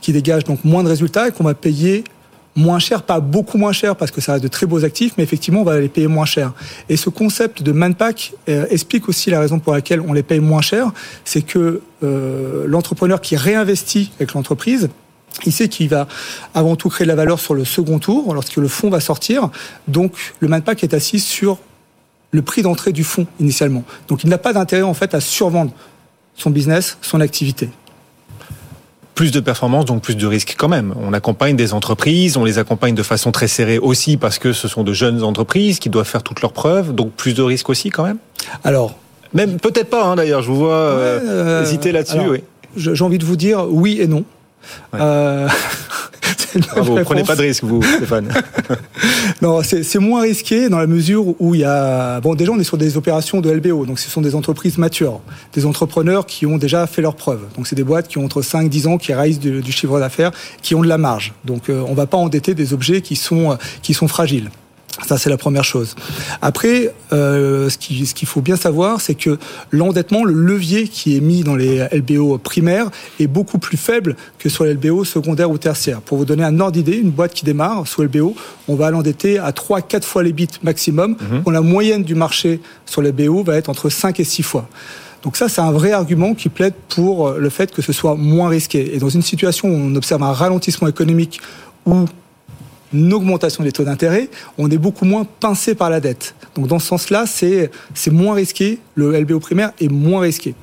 S12: qui dégagent donc moins de résultats et qu'on va payer moins cher, pas beaucoup moins cher parce que ça a de très beaux actifs, mais effectivement on va les payer moins cher. Et ce concept de manpack euh, explique aussi la raison pour laquelle on les paye moins cher, c'est que euh, l'entrepreneur qui réinvestit avec l'entreprise, il sait qu'il va avant tout créer de la valeur sur le second tour lorsque le fonds va sortir. Donc le manpack est assis sur le prix d'entrée du fonds initialement. Donc il n'a pas d'intérêt en fait à survendre son business, son activité
S2: plus de performance, donc plus de risques quand même. On accompagne des entreprises, on les accompagne de façon très serrée aussi parce que ce sont de jeunes entreprises qui doivent faire toutes leurs preuves, donc plus de risques aussi quand même.
S12: Alors,
S2: même peut-être pas hein, d'ailleurs. Je vous vois euh, euh, hésiter là-dessus. Oui.
S12: J'ai envie de vous dire oui et non.
S2: Ouais. Euh... Bravo, vous prenez pas de risque, vous, Stéphane.
S12: non, c'est moins risqué dans la mesure où il y a. Bon, déjà, on est sur des opérations de LBO, donc ce sont des entreprises matures, des entrepreneurs qui ont déjà fait leurs preuves. Donc, c'est des boîtes qui ont entre 5 10 ans, qui réalisent du, du chiffre d'affaires, qui ont de la marge. Donc, euh, on va pas endetter des objets qui sont, qui sont fragiles. Ça, c'est la première chose. Après, euh, ce qu'il ce qu'il faut bien savoir, c'est que l'endettement, le levier qui est mis dans les LBO primaires est beaucoup plus faible que sur les LBO secondaires ou tertiaires. Pour vous donner un ordre d'idée, une boîte qui démarre sous LBO, on va l'endetter à 3-4 fois les bits maximum,
S2: Mhm.
S12: quand la moyenne du marché sur les LBO va être entre 5 et 6 fois. Donc ça, c'est un vrai argument qui plaide pour le fait que ce soit moins risqué. Et dans une situation où on observe un ralentissement économique ou une augmentation des taux d'intérêt, on est beaucoup moins pincé par la dette. Donc dans ce sens-là, c'est moins risqué. Le LBO primaire est moins risqué.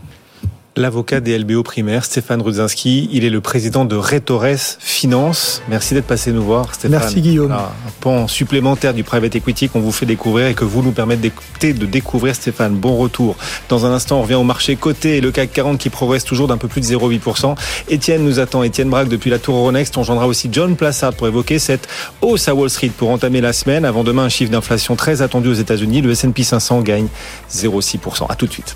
S2: L'avocat des LBO primaires, Stéphane Rudzinski, il est le président de Retores Finance. Merci d'être passé nous voir, Stéphane.
S12: Merci Guillaume.
S2: Voilà, un pan supplémentaire du private equity qu'on vous fait découvrir et que vous nous permettez d'écouter, de découvrir Stéphane. Bon retour. Dans un instant, on revient au marché coté et le CAC 40 qui progresse toujours d'un peu plus de 0,8%. Étienne nous attend, Étienne Braque depuis la tour Euronext. On joindra aussi John Plassard pour évoquer cette hausse à Wall Street pour entamer la semaine. Avant demain, un chiffre d'inflation très attendu aux États-Unis. Le S&P 500 gagne 0,6%. À tout de suite.